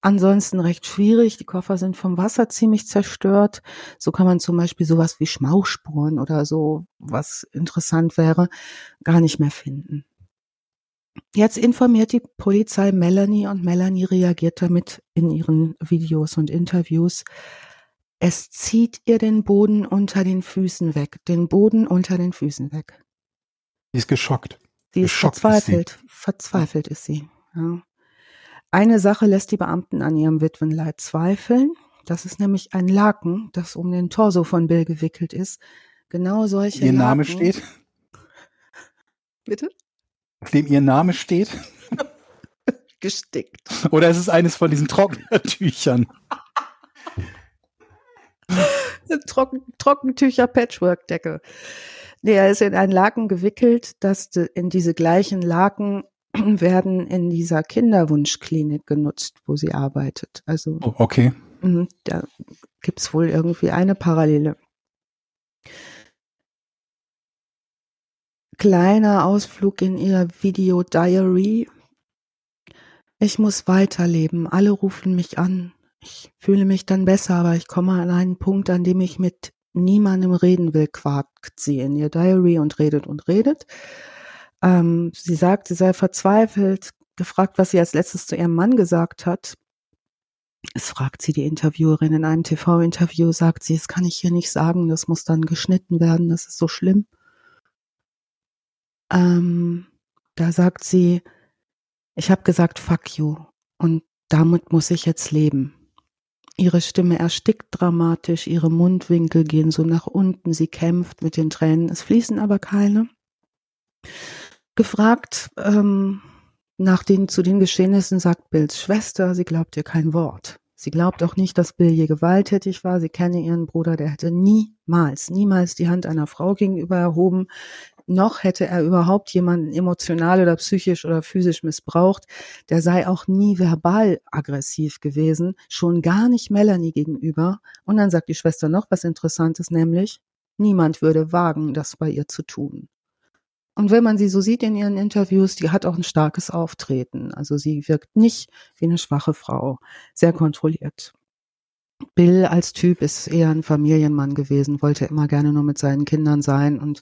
ansonsten recht schwierig. Die Koffer sind vom Wasser ziemlich zerstört. So kann man zum Beispiel sowas wie Schmauchspuren oder so, was interessant wäre, gar nicht mehr finden. Jetzt informiert die Polizei Melanie und Melanie reagiert damit in ihren Videos und Interviews. Es zieht ihr den Boden unter den Füßen weg, den Boden unter den Füßen weg. Sie ist geschockt. Sie ist geschockt verzweifelt. Ist sie. Verzweifelt ist sie. Ja. Eine Sache lässt die Beamten an ihrem Witwenleid zweifeln. Das ist nämlich ein Laken, das um den Torso von Bill gewickelt ist. Genau solche Ihr Laken. Name steht? Bitte? Auf dem Ihr Name steht? Gestickt. Oder ist es eines von diesen Trockentüchern? Trocken, Trockentücher Patchwork-Decke. Nee, er ist in einen Laken gewickelt, dass in diese gleichen Laken werden in dieser Kinderwunschklinik genutzt, wo sie arbeitet. Also oh, okay. Mhm, da gibt's wohl irgendwie eine Parallele. Kleiner Ausflug in ihr Video Diary. Ich muss weiterleben. Alle rufen mich an. Ich fühle mich dann besser, aber ich komme an einen Punkt, an dem ich mit niemandem reden will, quakt sie in ihr Diary und redet und redet. Ähm, sie sagt, sie sei verzweifelt, gefragt, was sie als letztes zu ihrem Mann gesagt hat. Es fragt sie die Interviewerin in einem TV-Interview, sagt sie, das kann ich hier nicht sagen, das muss dann geschnitten werden, das ist so schlimm. Ähm, da sagt sie, ich habe gesagt, fuck you und damit muss ich jetzt leben. Ihre Stimme erstickt dramatisch, ihre Mundwinkel gehen so nach unten, sie kämpft mit den Tränen, es fließen aber keine gefragt ähm, nach den zu den Geschehnissen, sagt Bills Schwester, sie glaubt ihr kein Wort. Sie glaubt auch nicht, dass Bill je gewalttätig war. Sie kenne ihren Bruder, der hätte niemals, niemals die Hand einer Frau gegenüber erhoben. Noch hätte er überhaupt jemanden emotional oder psychisch oder physisch missbraucht. Der sei auch nie verbal aggressiv gewesen, schon gar nicht Melanie gegenüber. Und dann sagt die Schwester noch was Interessantes, nämlich, niemand würde wagen, das bei ihr zu tun. Und wenn man sie so sieht in ihren Interviews, die hat auch ein starkes Auftreten. Also sie wirkt nicht wie eine schwache Frau, sehr kontrolliert. Bill als Typ ist eher ein Familienmann gewesen, wollte immer gerne nur mit seinen Kindern sein und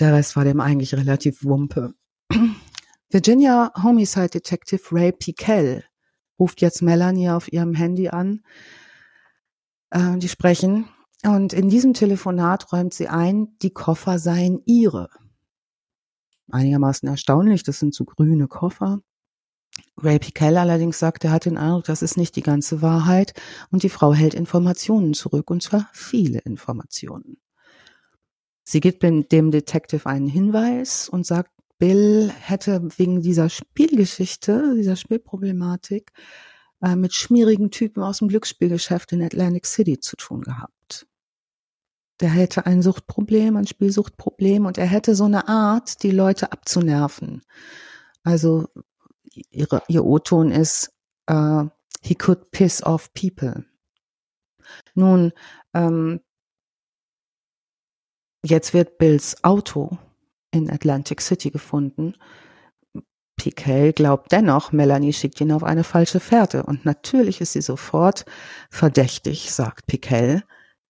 der Rest war dem eigentlich relativ wumpe. Virginia Homicide Detective Ray Piquel ruft jetzt Melanie auf ihrem Handy an. Äh, die sprechen und in diesem Telefonat räumt sie ein, die Koffer seien ihre. Einigermaßen erstaunlich, das sind so grüne Koffer. Ray Piquel allerdings sagt, er hat den Eindruck, das ist nicht die ganze Wahrheit und die Frau hält Informationen zurück, und zwar viele Informationen. Sie gibt dem Detective einen Hinweis und sagt, Bill hätte wegen dieser Spielgeschichte, dieser Spielproblematik äh, mit schmierigen Typen aus dem Glücksspielgeschäft in Atlantic City zu tun gehabt. Der hätte ein Suchtproblem, ein Spielsuchtproblem und er hätte so eine Art, die Leute abzunerven. Also ihre, ihr O-Ton ist, uh, he could piss off people. Nun, ähm, jetzt wird Bills Auto in Atlantic City gefunden. Piquet glaubt dennoch, Melanie schickt ihn auf eine falsche Fährte. Und natürlich ist sie sofort verdächtig, sagt Piquet,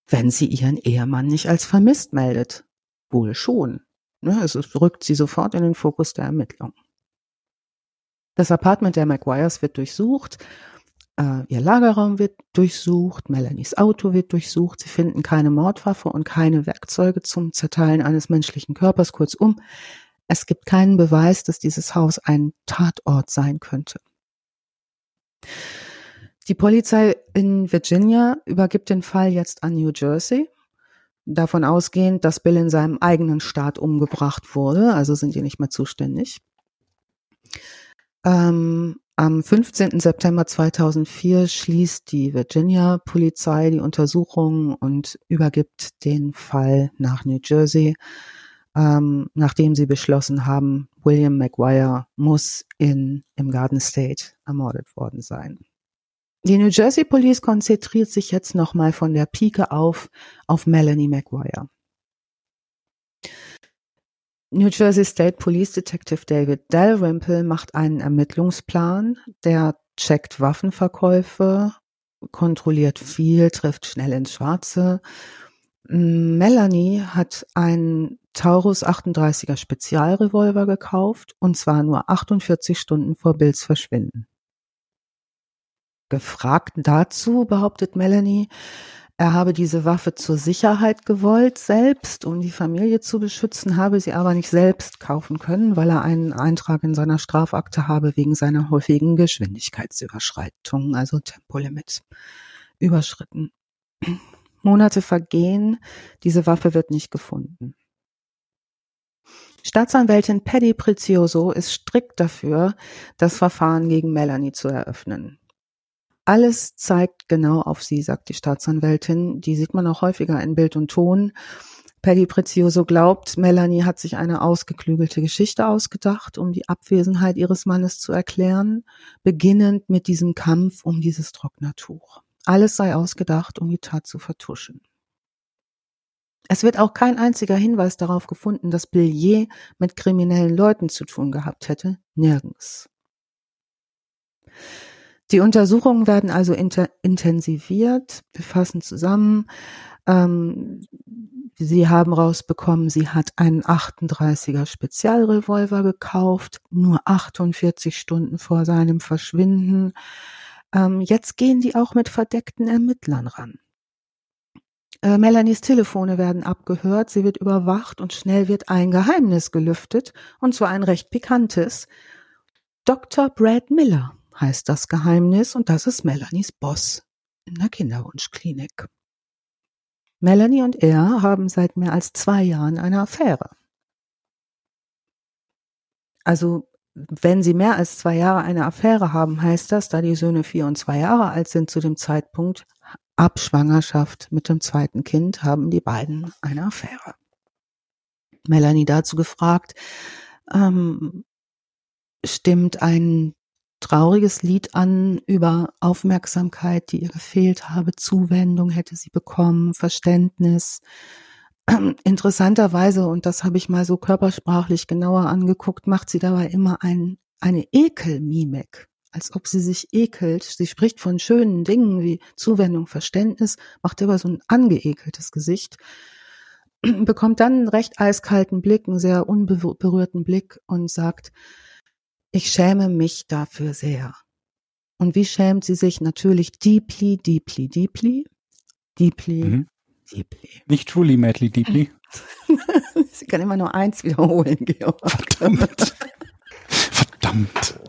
wenn sie ihren Ehemann nicht als vermisst meldet. Wohl schon. Ne, es rückt sie sofort in den Fokus der Ermittlung. Das Apartment der Maguires wird durchsucht, äh, ihr Lagerraum wird durchsucht, Melanies Auto wird durchsucht, sie finden keine Mordwaffe und keine Werkzeuge zum Zerteilen eines menschlichen Körpers. Kurzum, es gibt keinen Beweis, dass dieses Haus ein Tatort sein könnte. Die Polizei in Virginia übergibt den Fall jetzt an New Jersey, davon ausgehend, dass Bill in seinem eigenen Staat umgebracht wurde, also sind die nicht mehr zuständig. Ähm, am 15. September 2004 schließt die Virginia Polizei die Untersuchung und übergibt den Fall nach New Jersey, ähm, nachdem sie beschlossen haben, William McGuire muss in, im Garden State ermordet worden sein. Die New Jersey Police konzentriert sich jetzt nochmal von der Pike auf auf Melanie McGuire. New Jersey State Police Detective David Dalrymple macht einen Ermittlungsplan, der checkt Waffenverkäufe, kontrolliert viel, trifft schnell ins Schwarze. Melanie hat einen Taurus 38er Spezialrevolver gekauft und zwar nur 48 Stunden vor Bills Verschwinden. Gefragt dazu behauptet Melanie, er habe diese Waffe zur Sicherheit gewollt, selbst, um die Familie zu beschützen, habe sie aber nicht selbst kaufen können, weil er einen Eintrag in seiner Strafakte habe wegen seiner häufigen Geschwindigkeitsüberschreitungen, also Tempolimit, überschritten. Monate vergehen, diese Waffe wird nicht gefunden. Staatsanwältin Paddy Prezioso ist strikt dafür, das Verfahren gegen Melanie zu eröffnen. Alles zeigt genau auf sie, sagt die Staatsanwältin. Die sieht man auch häufiger in Bild und Ton. Paddy Prezioso glaubt, Melanie hat sich eine ausgeklügelte Geschichte ausgedacht, um die Abwesenheit ihres Mannes zu erklären, beginnend mit diesem Kampf um dieses Trocknertuch. Alles sei ausgedacht, um die Tat zu vertuschen. Es wird auch kein einziger Hinweis darauf gefunden, dass Bill je mit kriminellen Leuten zu tun gehabt hätte. Nirgends. Die Untersuchungen werden also intensiviert. Wir fassen zusammen. Ähm, sie haben rausbekommen, sie hat einen 38er Spezialrevolver gekauft, nur 48 Stunden vor seinem Verschwinden. Ähm, jetzt gehen die auch mit verdeckten Ermittlern ran. Äh, Melanies Telefone werden abgehört, sie wird überwacht und schnell wird ein Geheimnis gelüftet, und zwar ein recht pikantes. Dr. Brad Miller heißt das Geheimnis und das ist Melanies Boss in der Kinderwunschklinik. Melanie und er haben seit mehr als zwei Jahren eine Affäre. Also wenn sie mehr als zwei Jahre eine Affäre haben, heißt das, da die Söhne vier und zwei Jahre alt sind zu dem Zeitpunkt ab Schwangerschaft mit dem zweiten Kind, haben die beiden eine Affäre. Melanie dazu gefragt, ähm, stimmt ein trauriges Lied an über Aufmerksamkeit, die ihr gefehlt habe, Zuwendung hätte sie bekommen, Verständnis. Interessanterweise, und das habe ich mal so körpersprachlich genauer angeguckt, macht sie dabei immer ein, eine Ekelmimik. als ob sie sich ekelt. Sie spricht von schönen Dingen wie Zuwendung, Verständnis, macht aber so ein angeekeltes Gesicht, bekommt dann einen recht eiskalten Blick, einen sehr unberührten Blick und sagt, ich schäme mich dafür sehr. Und wie schämt sie sich? Natürlich deeply, deeply, deeply, deeply, mhm. deeply. Nicht truly, madly, deeply. sie kann immer nur eins wiederholen, Georg. Verdammt. Verdammt.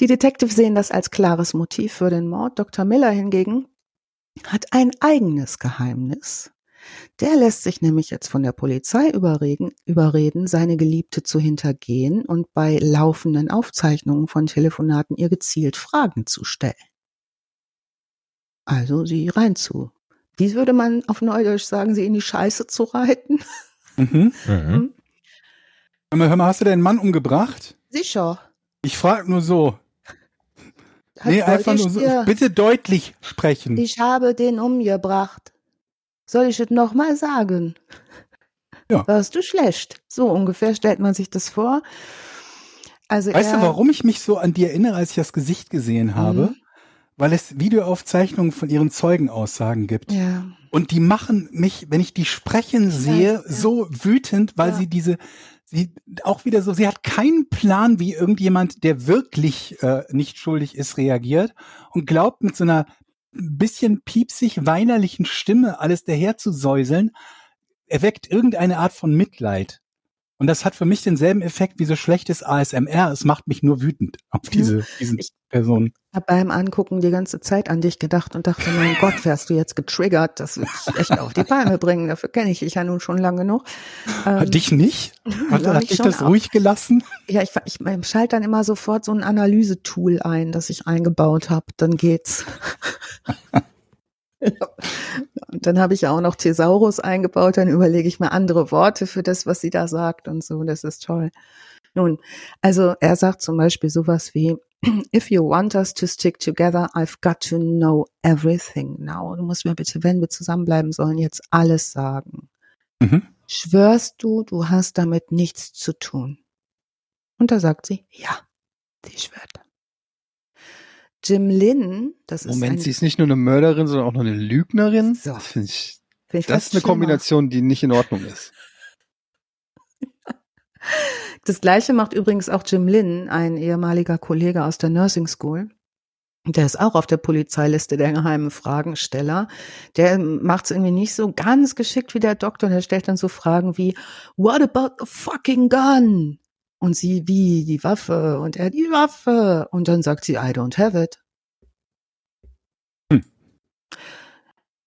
Die Detectives sehen das als klares Motiv für den Mord. Dr. Miller hingegen hat ein eigenes Geheimnis. Der lässt sich nämlich jetzt von der Polizei überreden, überreden, seine Geliebte zu hintergehen und bei laufenden Aufzeichnungen von Telefonaten ihr gezielt Fragen zu stellen. Also sie reinzu. Wie würde man auf Neudeutsch sagen, sie in die Scheiße zu reiten? Mhm. mhm. Hör mal, hast du deinen Mann umgebracht? Sicher. Ich frage nur so. Hat nee, einfach nur so. Bitte deutlich sprechen. Ich habe den umgebracht. Soll ich es nochmal sagen? Ja. Warst du schlecht? So ungefähr stellt man sich das vor. Also weißt du, warum ich mich so an die erinnere, als ich das Gesicht gesehen habe? Mhm. Weil es Videoaufzeichnungen von ihren Zeugenaussagen gibt. Ja. Und die machen mich, wenn ich die sprechen sehe, ja. so wütend, weil ja. sie diese sie auch wieder so, sie hat keinen Plan, wie irgendjemand, der wirklich äh, nicht schuldig ist, reagiert und glaubt mit so einer bisschen piepsig weinerlichen Stimme alles daher zu säuseln, erweckt irgendeine Art von Mitleid. Und das hat für mich denselben Effekt wie so schlechtes ASMR. Es macht mich nur wütend auf diese, diesen ich Person. habe beim Angucken die ganze Zeit an dich gedacht und dachte, mein Gott, wärst du jetzt getriggert. Das wird dich echt auf die Palme bringen. Dafür kenne ich dich ja nun schon lange genug. Ähm, dich nicht? Hat, hat dich das ruhig gelassen? Ja, ich, ich, ich schalte dann immer sofort so ein Analysetool ein, das ich eingebaut habe. Dann geht's. Und dann habe ich auch noch Thesaurus eingebaut, dann überlege ich mir andere Worte für das, was sie da sagt und so. Das ist toll. Nun, also er sagt zum Beispiel sowas wie, if you want us to stick together, I've got to know everything now. Du musst mir bitte, wenn wir zusammenbleiben sollen, jetzt alles sagen. Mhm. Schwörst du, du hast damit nichts zu tun? Und da sagt sie, ja, sie schwört. Jim Lynn, das ist. Moment, sie ist nicht nur eine Mörderin, sondern auch noch eine Lügnerin. So. Das finde ich, find ich das ist eine Kombination, die nicht in Ordnung ist. Das gleiche macht übrigens auch Jim Lynn, ein ehemaliger Kollege aus der Nursing School. Der ist auch auf der Polizeiliste der geheimen Fragensteller. Der macht es irgendwie nicht so ganz geschickt wie der Doktor. Der stellt dann so Fragen wie, what about the fucking gun? Und sie, wie, die Waffe? Und er, die Waffe. Und dann sagt sie, I don't have it. Hm.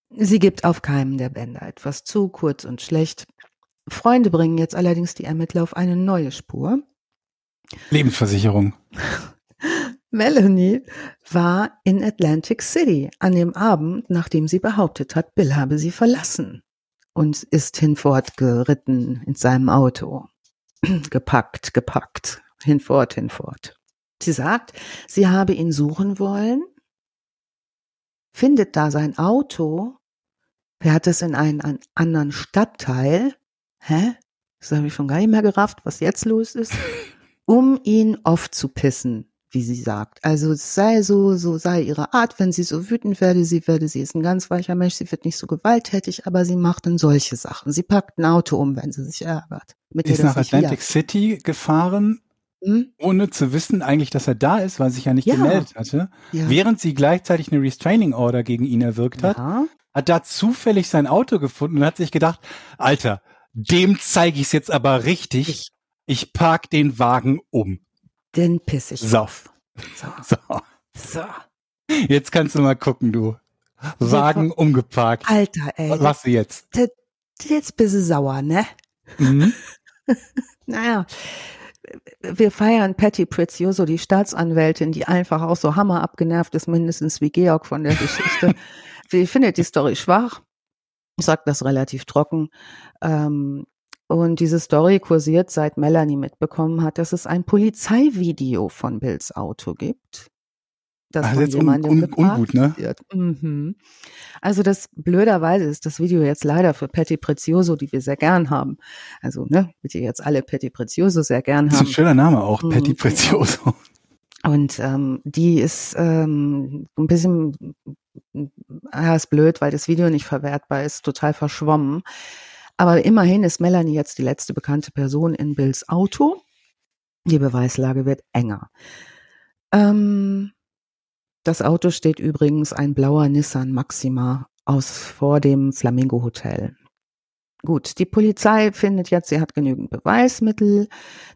Sie gibt auf keinem der Bänder etwas zu, kurz und schlecht. Freunde bringen jetzt allerdings die Ermittler auf eine neue Spur. Lebensversicherung. Melanie war in Atlantic City an dem Abend, nachdem sie behauptet hat, Bill habe sie verlassen und ist hinfort geritten in seinem Auto. gepackt, gepackt, hinfort, hinfort. Sie sagt, sie habe ihn suchen wollen, findet da sein Auto, fährt es in einen, einen anderen Stadtteil. Hä? Das habe ich schon gar nicht mehr gerafft, was jetzt los ist. Um ihn aufzupissen, wie sie sagt. Also es sei so, so sei ihre Art, wenn sie so wütend werde, sie werde, sie ist ein ganz weicher Mensch, sie wird nicht so gewalttätig, aber sie macht dann solche Sachen. Sie packt ein Auto um, wenn sie sich ärgert mit ist nach Atlantic City gefahren, hm? ohne zu wissen eigentlich, dass er da ist, weil sich ja nicht ja. gemeldet hatte, ja. während sie gleichzeitig eine Restraining Order gegen ihn erwirkt hat, ja. hat da zufällig sein Auto gefunden und hat sich gedacht, Alter, dem zeige ich es jetzt aber richtig. Ich, ich park den Wagen um. Den piss ich so. auf. So. so. So. Jetzt kannst du mal gucken, du. Wagen umgeparkt. Alter, ey. Was du jetzt? Jetzt bist du sauer, ne? Mhm. naja, wir feiern Patty Prezioso, die Staatsanwältin, die einfach auch so hammer abgenervt ist, mindestens wie Georg von der Geschichte. Sie findet die Story schwach, sagt das relativ trocken. Ähm, und diese Story kursiert, seit Melanie mitbekommen hat, dass es ein Polizeivideo von Bills Auto gibt. das von jemandem un, un, ungut, ne? Mhm. Also das blöderweise ist das Video jetzt leider für Patty Prezioso, die wir sehr gern haben. Also ne, bitte jetzt alle Patty Prezioso sehr gern haben. Das ist ein schöner Name auch, mhm. Patty Prezioso. Und ähm, die ist ähm, ein bisschen, ja, ist blöd, weil das Video nicht verwertbar ist, total verschwommen. Aber immerhin ist Melanie jetzt die letzte bekannte Person in Bills Auto. Die Beweislage wird enger. Ähm, das Auto steht übrigens ein blauer Nissan Maxima aus vor dem Flamingo Hotel. Gut, die Polizei findet jetzt, sie hat genügend Beweismittel,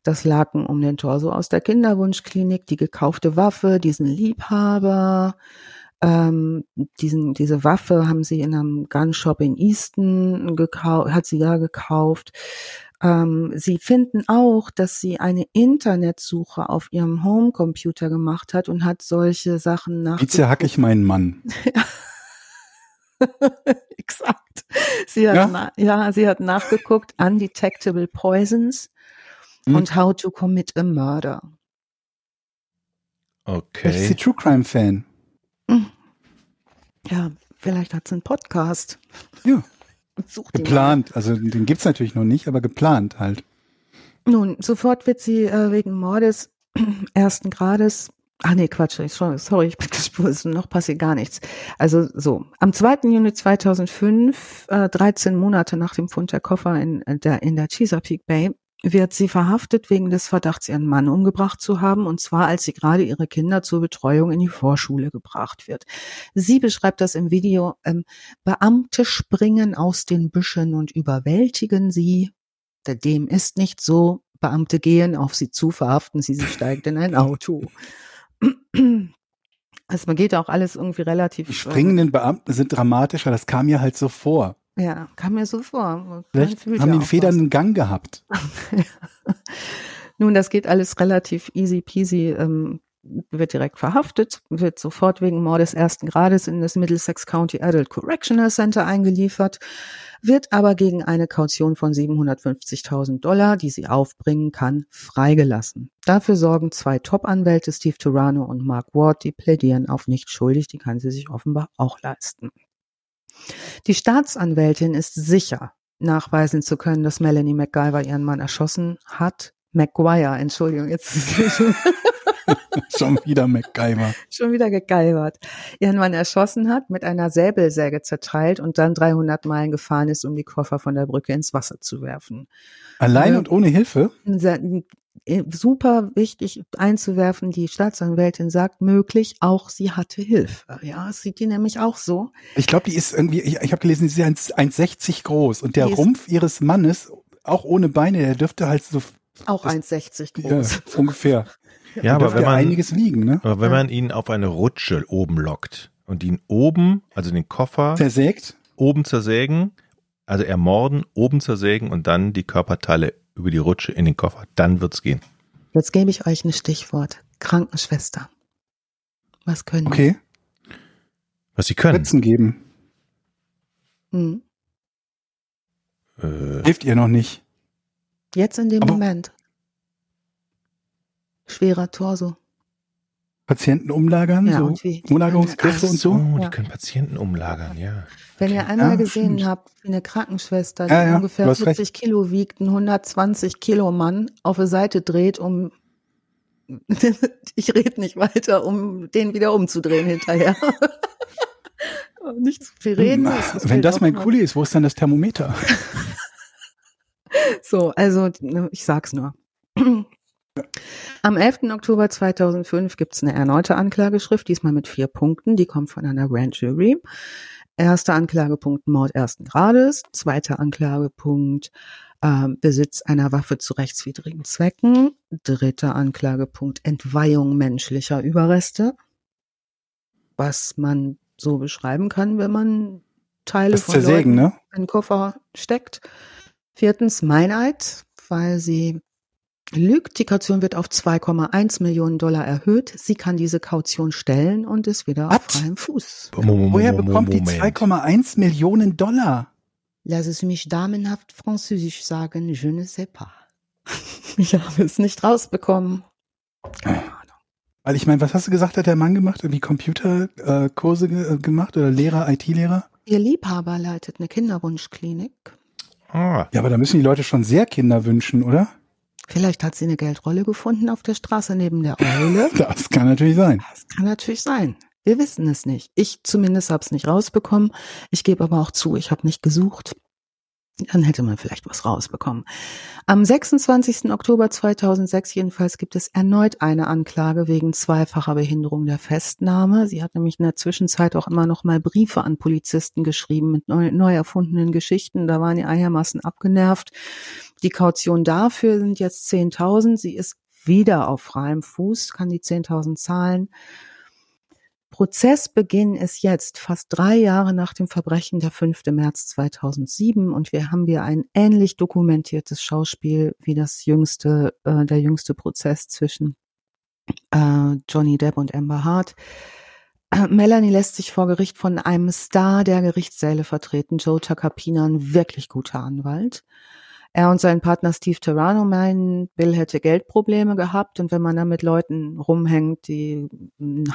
das Laken um den Torso aus der Kinderwunschklinik, die gekaufte Waffe, diesen Liebhaber, ähm, diesen, diese Waffe haben sie in einem Gunshop in Easton gekauft, hat sie da gekauft. Ähm, sie finden auch, dass sie eine Internetsuche auf ihrem Homecomputer gemacht hat und hat solche Sachen nach. Wie zerhack ich meinen Mann? Exakt. Sie hat, ja? ja? sie hat nachgeguckt, undetectable poisons hm. und how to commit a murder. Okay. Ich ist sie True Crime Fan. Ja, vielleicht hat sie einen Podcast. Ja. Geplant, also den gibt es natürlich noch nicht, aber geplant halt. Nun, sofort wird sie äh, wegen Mordes ersten Grades Ah nee, Quatsch, sorry, ich bin gespurt, noch passiert gar nichts. Also so, am 2. Juni 2005, äh, 13 Monate nach dem Fund der Koffer in äh, der, in der Chesapeake Bay, wird sie verhaftet wegen des Verdachts, ihren Mann umgebracht zu haben, und zwar als sie gerade ihre Kinder zur Betreuung in die Vorschule gebracht wird. Sie beschreibt das im Video, ähm, Beamte springen aus den Büschen und überwältigen sie. Dem ist nicht so. Beamte gehen auf sie zu, verhaften sie, sie steigt in ein Auto. Also man geht auch alles irgendwie relativ. Die springenden Beamten sind dramatischer, das kam mir halt so vor. Ja, kam mir so vor. Vielleicht haben den federnden Gang gehabt. Nun, das geht alles relativ easy peasy. Ähm, wird direkt verhaftet, wird sofort wegen Mordes ersten Grades in das Middlesex County Adult Correctional Center eingeliefert, wird aber gegen eine Kaution von 750.000 Dollar, die sie aufbringen kann, freigelassen. Dafür sorgen zwei Top-Anwälte, Steve Turano und Mark Ward, die plädieren auf nicht schuldig, die kann sie sich offenbar auch leisten. Die Staatsanwältin ist sicher, nachweisen zu können, dass Melanie McGyver ihren Mann erschossen hat. McGuire, Entschuldigung, jetzt Schon wieder MacGyver. Schon wieder gegeibert. Ihren Mann erschossen hat, mit einer Säbelsäge zerteilt und dann 300 Meilen gefahren ist, um die Koffer von der Brücke ins Wasser zu werfen. Allein und ohne Hilfe? Super wichtig einzuwerfen, die Staatsanwältin sagt möglich, auch sie hatte Hilfe. Ja, es sieht die nämlich auch so. Ich glaube, die ist irgendwie, ich, ich habe gelesen, sie ist 1,60 groß und der die Rumpf ihres Mannes, auch ohne Beine, der dürfte halt so auch 1,60 groß. Ja, ungefähr. Ja, aber wenn man einiges wiegen, ne? Aber wenn man ihn auf eine Rutsche oben lockt und ihn oben, also den Koffer zersägt, oben zersägen, also ermorden, oben zersägen und dann die Körperteile über die Rutsche in den Koffer. Dann wird's gehen. Jetzt gebe ich euch ein Stichwort. Krankenschwester. Was können Okay. Was sie können. Spritzen geben. Hm. Äh. Hilft ihr noch nicht. Jetzt in dem Aber Moment. Schwerer Torso. Patienten umlagern, ja, so Umlagerungskräfte und so. Oh, die können Patienten umlagern, ja. Wenn ihr einmal ja, gesehen stimmt. habt, wie eine Krankenschwester, die ja, ungefähr 40 recht. Kilo wiegt, einen 120 Kilo Mann auf der Seite dreht, um ich rede nicht weiter, um den wieder umzudrehen hinterher. nicht zu viel reden. Das Wenn das mein Kuli ist, wo ist dann das Thermometer? so, also ich sag's nur. Am 11. Oktober 2005 gibt es eine erneute Anklageschrift, diesmal mit vier Punkten. Die kommt von einer Grand Jury. Erster Anklagepunkt Mord ersten Grades. Zweiter Anklagepunkt äh, Besitz einer Waffe zu rechtswidrigen Zwecken. Dritter Anklagepunkt Entweihung menschlicher Überreste. Was man so beschreiben kann, wenn man Teile das von Leuten ne? in den Koffer steckt. Viertens Meineid, weil sie lügt. Die Kaution wird auf 2,1 Millionen Dollar erhöht. Sie kann diese Kaution stellen und ist wieder What? auf freiem Fuß. Moment, Woher bekommt die 2,1 Millionen Dollar? Lass es mich damenhaft französisch sagen, je ne sais pas. Ich habe es nicht rausbekommen. Keine Ahnung. Also ich meine, was hast du gesagt, hat der Mann gemacht? Irgendwie Computerkurse äh, gemacht oder Lehrer, IT-Lehrer? Ihr Liebhaber leitet eine Kinderwunschklinik. Ah. Ja, aber da müssen die Leute schon sehr Kinder wünschen, oder? Vielleicht hat sie eine Geldrolle gefunden auf der Straße neben der Eule. Das kann natürlich sein. Das kann natürlich sein. Wir wissen es nicht. Ich zumindest habe es nicht rausbekommen. Ich gebe aber auch zu, ich habe nicht gesucht dann hätte man vielleicht was rausbekommen. Am 26. Oktober 2006 jedenfalls gibt es erneut eine Anklage wegen zweifacher Behinderung der Festnahme. Sie hat nämlich in der Zwischenzeit auch immer noch mal Briefe an Polizisten geschrieben mit neu, neu erfundenen Geschichten. Da waren die einigermaßen abgenervt. Die Kaution dafür sind jetzt 10.000. Sie ist wieder auf freiem Fuß, kann die 10.000 zahlen. Prozessbeginn ist jetzt fast drei Jahre nach dem Verbrechen, der 5. März 2007, und wir haben hier ein ähnlich dokumentiertes Schauspiel wie das jüngste, äh, der jüngste Prozess zwischen äh, Johnny Depp und Amber Hart. Melanie lässt sich vor Gericht von einem Star der Gerichtssäle vertreten, Joe Takapina, ein wirklich guter Anwalt. Er und sein Partner Steve Terrano meinen, Bill hätte Geldprobleme gehabt und wenn man da mit Leuten rumhängt, die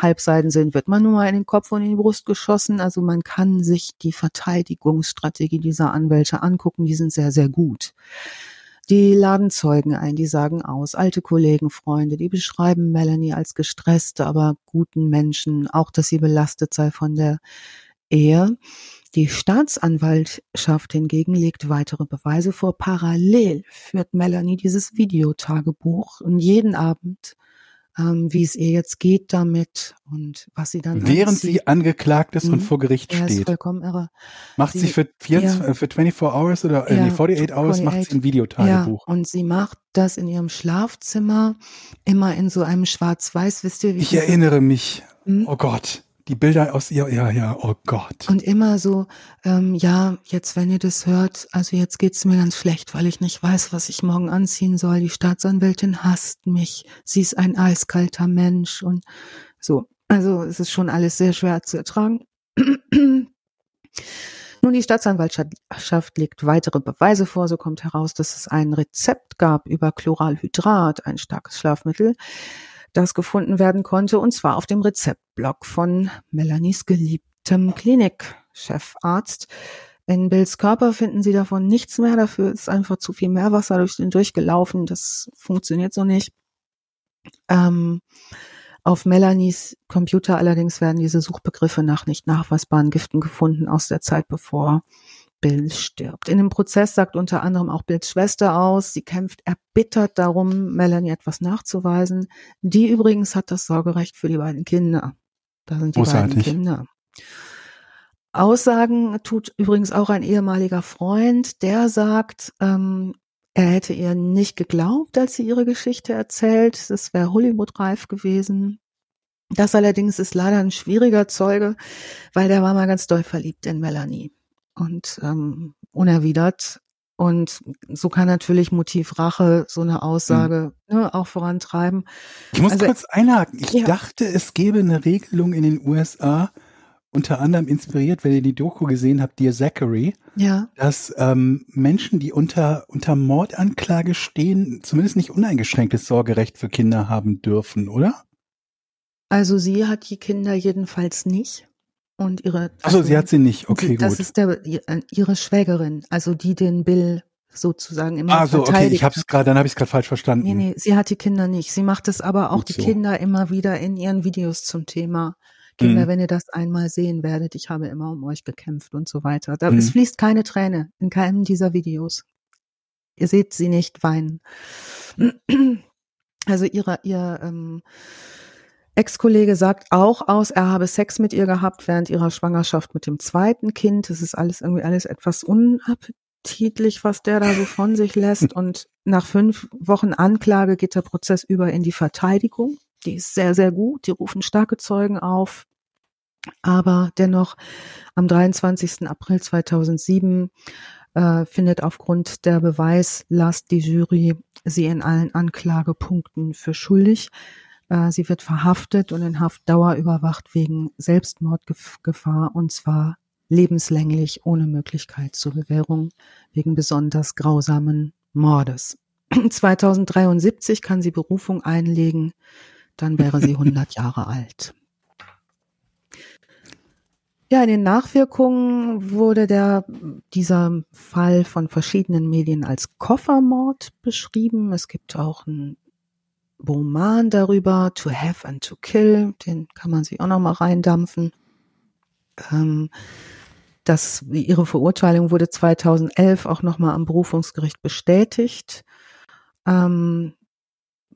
Halbseiden sind, wird man nur mal in den Kopf und in die Brust geschossen. Also man kann sich die Verteidigungsstrategie dieser Anwälte angucken, die sind sehr, sehr gut. Die laden Zeugen ein, die sagen aus, alte Kollegen, Freunde, die beschreiben Melanie als gestresste, aber guten Menschen, auch dass sie belastet sei von der Ehe. Die Staatsanwaltschaft hingegen legt weitere Beweise vor. Parallel führt Melanie dieses Videotagebuch und jeden Abend, ähm, wie es ihr jetzt geht damit und was sie dann Während sie angeklagt ist und mhm. vor Gericht er steht. Ist vollkommen irre. Macht sie, sie für, 24, ja, für 24 Hours oder äh, ja, 48 Hours 48, macht sie ein Videotagebuch. Ja, und sie macht das in ihrem Schlafzimmer, immer in so einem Schwarz-Weiß, wisst ihr, wie ich erinnere mich. Hm? Oh Gott die Bilder aus ihr, ja, ja, oh Gott. Und immer so, ähm, ja, jetzt, wenn ihr das hört, also jetzt geht's mir ganz schlecht, weil ich nicht weiß, was ich morgen anziehen soll. Die Staatsanwältin hasst mich. Sie ist ein eiskalter Mensch und so. Also es ist schon alles sehr schwer zu ertragen. Nun, die Staatsanwaltschaft legt weitere Beweise vor. So kommt heraus, dass es ein Rezept gab über Chloralhydrat, ein starkes Schlafmittel, das gefunden werden konnte, und zwar auf dem Rezeptblock von Melanies geliebtem Klinikchefarzt. In Bills Körper finden sie davon nichts mehr. Dafür ist einfach zu viel Meerwasser durch den durchgelaufen. Das funktioniert so nicht. Ähm, auf Melanies Computer allerdings werden diese Suchbegriffe nach nicht nachweisbaren Giften gefunden aus der Zeit, bevor Bill stirbt. In dem Prozess sagt unter anderem auch Bills Schwester aus, sie kämpft erbittert darum, Melanie etwas nachzuweisen. Die übrigens hat das Sorgerecht für die beiden Kinder. Da sind die Großartig. beiden Kinder. Aussagen tut übrigens auch ein ehemaliger Freund, der sagt, ähm, er hätte ihr nicht geglaubt, als sie ihre Geschichte erzählt. Das wäre Hollywood-reif gewesen. Das allerdings ist leider ein schwieriger Zeuge, weil der war mal ganz doll verliebt in Melanie und ähm, unerwidert. Und so kann natürlich Motiv Rache so eine Aussage mhm. ne, auch vorantreiben. Ich muss also, kurz einhaken. Ich ja. dachte, es gäbe eine Regelung in den USA, unter anderem inspiriert, wenn ihr die Doku gesehen habt, Dear Zachary, ja. dass ähm, Menschen, die unter, unter Mordanklage stehen, zumindest nicht uneingeschränktes Sorgerecht für Kinder haben dürfen, oder? Also sie hat die Kinder jedenfalls nicht und ihre. Also, sie hat sie nicht. Okay, sie, gut. Das ist der, äh, ihre Schwägerin, also die den Bill sozusagen immer Ah, so, okay, ich habe es gerade, dann habe ich es gerade falsch verstanden. Nee, nee, sie hat die Kinder nicht. Sie macht es aber auch Gut die so. Kinder immer wieder in ihren Videos zum Thema. Kinder, mhm. wenn ihr das einmal sehen werdet, ich habe immer um euch gekämpft und so weiter. Da, mhm. Es fließt keine Träne in keinem dieser Videos. Ihr seht sie nicht weinen. Also ihre, ihr, ähm, Ex-Kollege sagt auch aus, er habe Sex mit ihr gehabt während ihrer Schwangerschaft mit dem zweiten Kind. Das ist alles irgendwie alles etwas unappetitlich, was der da so von sich lässt. Und nach fünf Wochen Anklage geht der Prozess über in die Verteidigung. Die ist sehr, sehr gut. Die rufen starke Zeugen auf. Aber dennoch am 23. April 2007 äh, findet aufgrund der Beweislast die Jury sie in allen Anklagepunkten für schuldig. Äh, sie wird verhaftet und in Haftdauer überwacht wegen Selbstmordgefahr und zwar lebenslänglich ohne Möglichkeit zur Bewährung wegen besonders grausamen Mordes. 2073 kann sie Berufung einlegen. Dann wäre sie 100 Jahre alt. Ja, in den Nachwirkungen wurde der, dieser Fall von verschiedenen Medien als Koffermord beschrieben. Es gibt auch einen Roman darüber, To Have and to Kill, den kann man sich auch noch mal reindampfen. Ähm, das, ihre Verurteilung wurde 2011 auch noch mal am Berufungsgericht bestätigt. Ähm,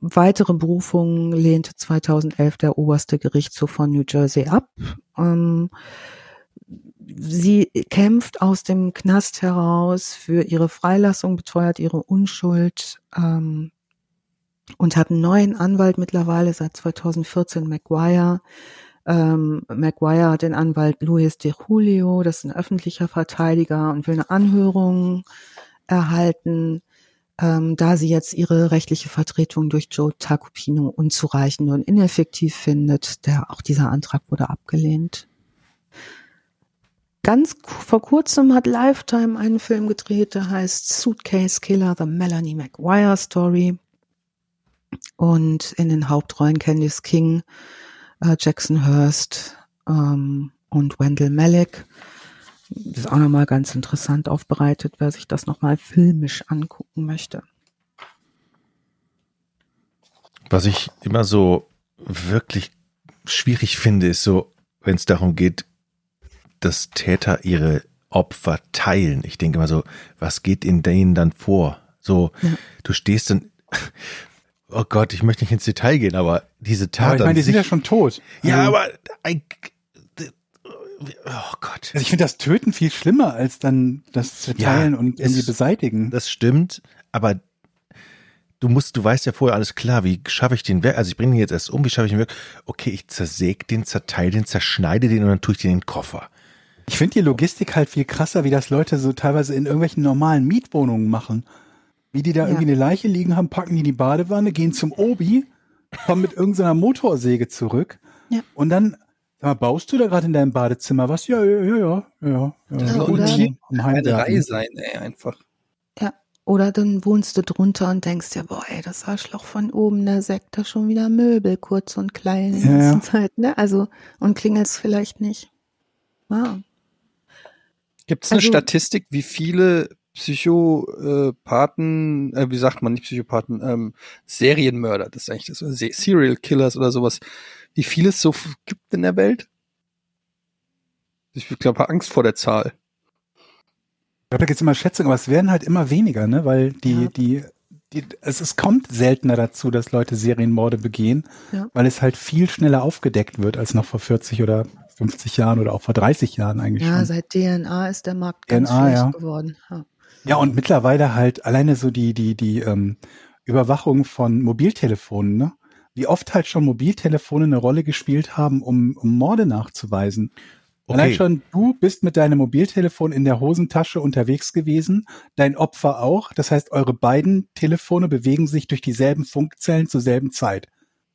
weitere Berufungen lehnte 2011 der oberste Gerichtshof von New Jersey ab. Ähm, sie kämpft aus dem Knast heraus für ihre Freilassung, beteuert ihre Unschuld ähm, und hat einen neuen Anwalt mittlerweile seit 2014, McGuire. Ähm, McGuire hat den Anwalt Luis de Julio, das ist ein öffentlicher Verteidiger und will eine Anhörung erhalten, ähm, da sie jetzt ihre rechtliche Vertretung durch Joe Tacopino unzureichend und ineffektiv findet. Der, auch dieser Antrag wurde abgelehnt. Ganz vor kurzem hat Lifetime einen Film gedreht, der heißt Suitcase Killer, The Melanie McGuire Story. Und in den Hauptrollen Candice King, äh, Jackson Hurst ähm, und Wendell Malick. Das ist auch nochmal ganz interessant aufbereitet, wer sich das nochmal filmisch angucken möchte. Was ich immer so wirklich schwierig finde, ist so, wenn es darum geht, dass Täter ihre Opfer teilen. Ich denke immer so, was geht in denen dann vor? So, ja. du stehst dann, oh Gott, ich möchte nicht ins Detail gehen, aber diese Tat. Aber ich meine, die sind ja schon tot. Ja, also, aber ein, oh Gott. Also ich finde das Töten viel schlimmer als dann das Zerteilen ja, und irgendwie beseitigen. Das stimmt, aber du musst, du weißt ja vorher alles klar, wie schaffe ich den weg? Also ich bringe den jetzt erst um, wie schaffe ich den weg? Okay, ich zersäge den, zerteile den, zerschneide den und dann tue ich den in den Koffer. Ich finde die Logistik halt viel krasser, wie das Leute so teilweise in irgendwelchen normalen Mietwohnungen machen. Wie die da ja. irgendwie eine Leiche liegen haben, packen die in die Badewanne, gehen zum Obi, kommen mit irgendeiner Motorsäge zurück ja. und dann Sag mal, baust du da gerade in deinem Badezimmer was? Ja, ja, ja, ja. ja, ja. ja oder eine Reihe sein, ey, einfach. Ja, oder dann wohnst du drunter und denkst dir, boah, ey, das Arschloch von oben, der sägt da schon wieder Möbel, kurz und klein in der ja, Zeit, ne? Also, und klingelst vielleicht nicht. Wow. Gibt es eine also, Statistik, wie viele Psychopathen, äh, wie sagt man, nicht Psychopathen, ähm, Serienmörder, das ist eigentlich das, Serial Killers oder sowas, wie viel es so gibt in der Welt? Ich glaube, Angst vor der Zahl. Ich glaube, da gibt es immer Schätzungen, aber es werden halt immer weniger, ne? Weil die, ja. die, die, es, es kommt seltener dazu, dass Leute Serienmorde begehen, ja. weil es halt viel schneller aufgedeckt wird als noch vor 40 oder 50 Jahren oder auch vor 30 Jahren eigentlich ja, schon. Seit DNA ist der Markt ganz DNA, schlecht ja. geworden. Ja. Ja, und mittlerweile halt alleine so die, die, die ähm, Überwachung von Mobiltelefonen, ne? wie oft halt schon Mobiltelefone eine Rolle gespielt haben, um, um Morde nachzuweisen. Okay. Allein schon, du bist mit deinem Mobiltelefon in der Hosentasche unterwegs gewesen, dein Opfer auch. Das heißt, eure beiden Telefone bewegen sich durch dieselben Funkzellen zur selben Zeit.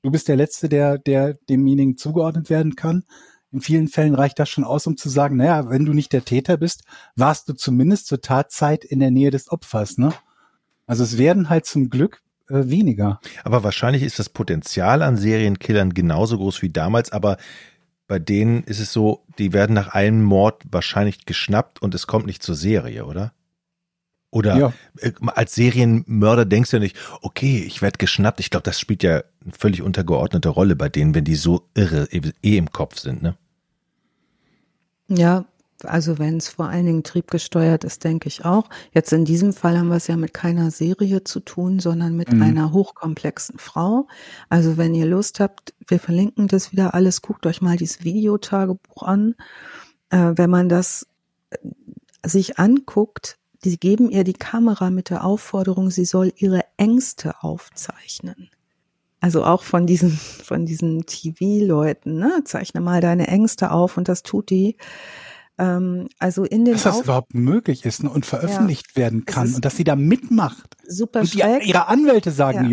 Du bist der Letzte, der, der demjenigen zugeordnet werden kann. In vielen Fällen reicht das schon aus, um zu sagen, naja, wenn du nicht der Täter bist, warst du zumindest zur Tatzeit in der Nähe des Opfers, ne? Also es werden halt zum Glück äh, weniger. Aber wahrscheinlich ist das Potenzial an Serienkillern genauso groß wie damals, aber bei denen ist es so, die werden nach einem Mord wahrscheinlich geschnappt und es kommt nicht zur Serie, oder? Oder ja. Äh, als Serienmörder denkst du ja nicht, okay, ich werde geschnappt. Ich glaube, das spielt ja eine völlig untergeordnete Rolle bei denen, wenn die so irre eh im Kopf sind, ne? Ja, also wenn es vor allen Dingen triebgesteuert ist, denke ich auch. Jetzt in diesem Fall haben wir es ja mit keiner Serie zu tun, sondern mit mhm. einer hochkomplexen Frau. Also wenn ihr Lust habt, wir verlinken das wieder alles, guckt euch mal dieses Videotagebuch an. Äh, wenn man das äh, sich anguckt, die geben ihr die Kamera mit der Aufforderung, sie soll ihre Ängste aufzeichnen. Also auch von diesen, von diesen TV-Leuten, ne? Zeichne mal deine Ängste auf und das tut die. Ähm, also in den dass das Auf überhaupt möglich ist ne, und veröffentlicht ja, werden kann und dass sie da mitmacht. Super und die, ihre Anwälte sagen, ja.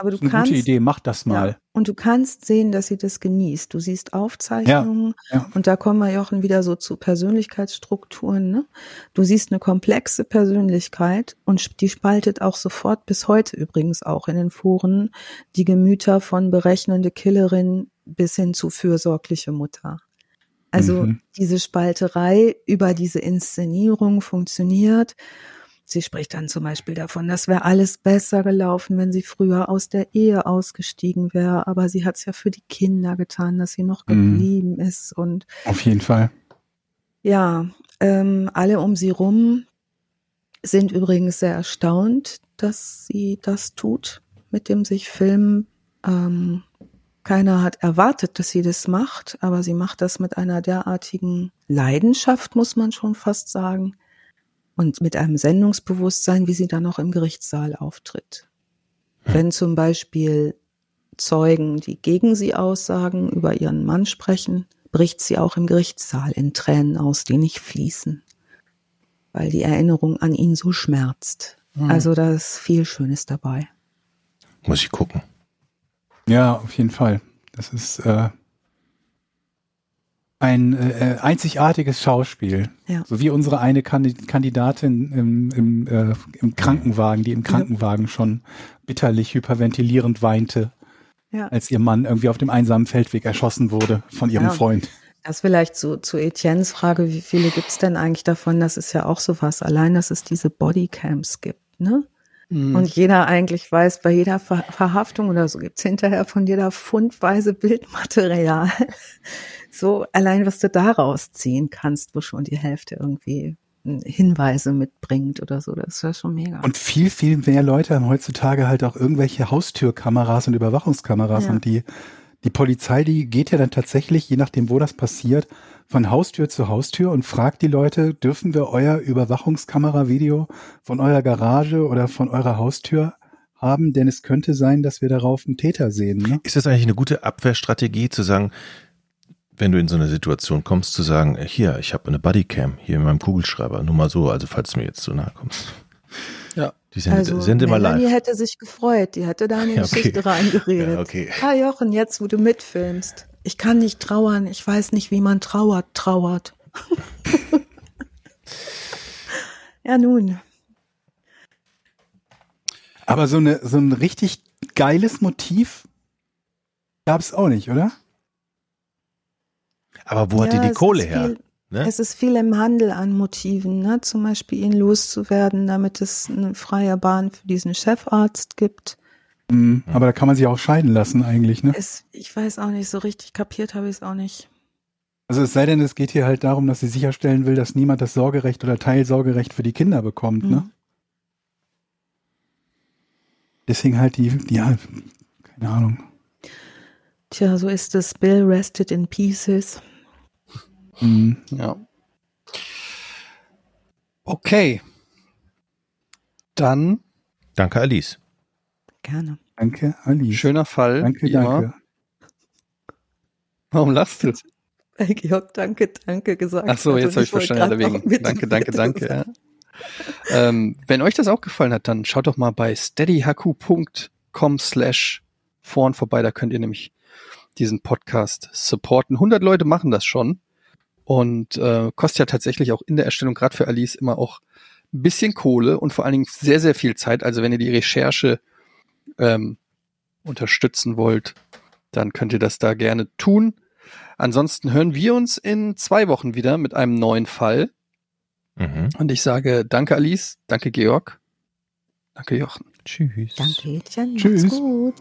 Aber du eine kannst, gute Idee, mach das mal. Ja, und du kannst sehen, dass sie das genießt. Du siehst Aufzeichnungen Ja, ja. und da kommen wir, Jochen, wieder so zu Persönlichkeitsstrukturen. Ne? Du siehst eine komplexe Persönlichkeit und die spaltet auch sofort, bis heute übrigens auch in den Foren, die Gemüter von berechnende Killerin bis hin zu fürsorgliche Mutter. Also Mhm. diese Spalterei über diese Inszenierung funktioniert. Sie spricht dann zum Beispiel davon, das wäre alles besser gelaufen, wenn sie früher aus der Ehe ausgestiegen wäre. Aber sie hat es ja für die Kinder getan, dass sie noch Mhm. geblieben ist. Und Auf jeden Fall. ja, ähm, alle um sie rum sind übrigens sehr erstaunt, dass sie das tut mit dem sich filmen. Ähm, keiner hat erwartet, dass sie das macht, aber sie macht das mit einer derartigen Leidenschaft, muss man schon fast sagen, und mit einem Sendungsbewusstsein, wie sie dann auch im Gerichtssaal auftritt. Wenn zum Beispiel Zeugen, die gegen sie aussagen, über ihren Mann sprechen, bricht sie auch im Gerichtssaal in Tränen aus, die nicht fließen, weil die Erinnerung an ihn so schmerzt. Also da ist viel Schönes dabei. Muss ich gucken. Ja, auf jeden Fall. Das ist äh, ein äh, einzigartiges Schauspiel. Ja. So wie unsere eine Kandi- Kandidatin im, im, äh, im Krankenwagen, die im Krankenwagen schon bitterlich hyperventilierend weinte, Ja. als ihr Mann irgendwie auf dem einsamen Feldweg erschossen wurde von ihrem Ja. Freund. Das vielleicht zu, zu Etiennes Frage, wie viele gibt's denn eigentlich davon? Das ist ja auch so was. Allein, dass es diese Bodycams gibt, ne? Mhm. Und jeder eigentlich weiß, bei jeder Ver Verhaftung oder so gibt's hinterher von jeder Fundweise Bildmaterial. So allein, was du daraus ziehen kannst, wo schon die Hälfte irgendwie hm, Hinweise mitbringt oder so, das ist ja schon mega. Und viel, viel mehr Leute haben heutzutage halt auch irgendwelche Haustürkameras und Überwachungskameras Ja. und die, die Polizei, die geht ja dann tatsächlich, je nachdem, wo das passiert, von Haustür zu Haustür und fragt die Leute, dürfen wir euer Überwachungskameravideo von eurer Garage oder von eurer Haustür haben? Denn es könnte sein, dass wir darauf einen Täter sehen. Ne? Ist das eigentlich eine gute Abwehrstrategie zu sagen, wenn du in so eine Situation kommst, zu sagen, hier, ich habe eine Bodycam hier in meinem Kugelschreiber, nur mal so, also falls du mir jetzt zu nahe kommst. Ja. Die sind, also sind immer Melanie live. hätte sich gefreut, die hätte da eine Ja, okay. Geschichte reingeredet. Ja, okay. Ah Jochen, jetzt wo du mitfilmst. Ich kann nicht trauern, ich weiß nicht, wie man trauert, trauert. ja nun, Aber so, eine, so ein richtig geiles Motiv gab es auch nicht, oder? Aber wo hat die Ja, die es Kohle her? Viel, Ne? Es ist viel im Handel an Motiven, ne? zum Beispiel ihn loszuwerden, damit es eine freie Bahn für diesen Chefarzt gibt. Mhm. Aber da kann man sich auch scheiden lassen eigentlich, ne? Es, ich weiß auch nicht, so richtig kapiert habe ich es auch nicht. Also es sei denn, es geht hier halt darum, dass sie sicherstellen will, dass niemand das Sorgerecht oder Teilsorgerecht für die Kinder bekommt, ne? Mhm. Deswegen halt die, ja, keine Ahnung. Tja, so ist es. Bill rested in pieces. Mhm. Ja. Okay. Dann Danke, Alice. Gerne. Danke, Ali. schöner Fall. Danke, wie danke. Immer. Warum lachst du? Weil Georg danke, danke gesagt Ach so, jetzt und habe ich verstanden, deswegen. Danke, danke, danke. Ja. ähm, wenn euch das auch gefallen hat, dann schaut doch mal bei steadyhq.com slash vorn vorbei. Da könnt ihr nämlich diesen Podcast supporten. 100 Leute machen das schon und äh, kostet ja tatsächlich auch in der Erstellung, gerade für Alice, immer auch ein bisschen Kohle und vor allen Dingen sehr, sehr viel Zeit. Also wenn ihr die Recherche ähm, unterstützen wollt, dann könnt ihr das da gerne tun. Ansonsten hören wir uns in zwei Wochen wieder mit einem neuen Fall. Mhm. Und ich sage danke Alice, danke Georg, danke Jochen. Tschüss. Danke, Etienne. Tschüss. Macht's gut.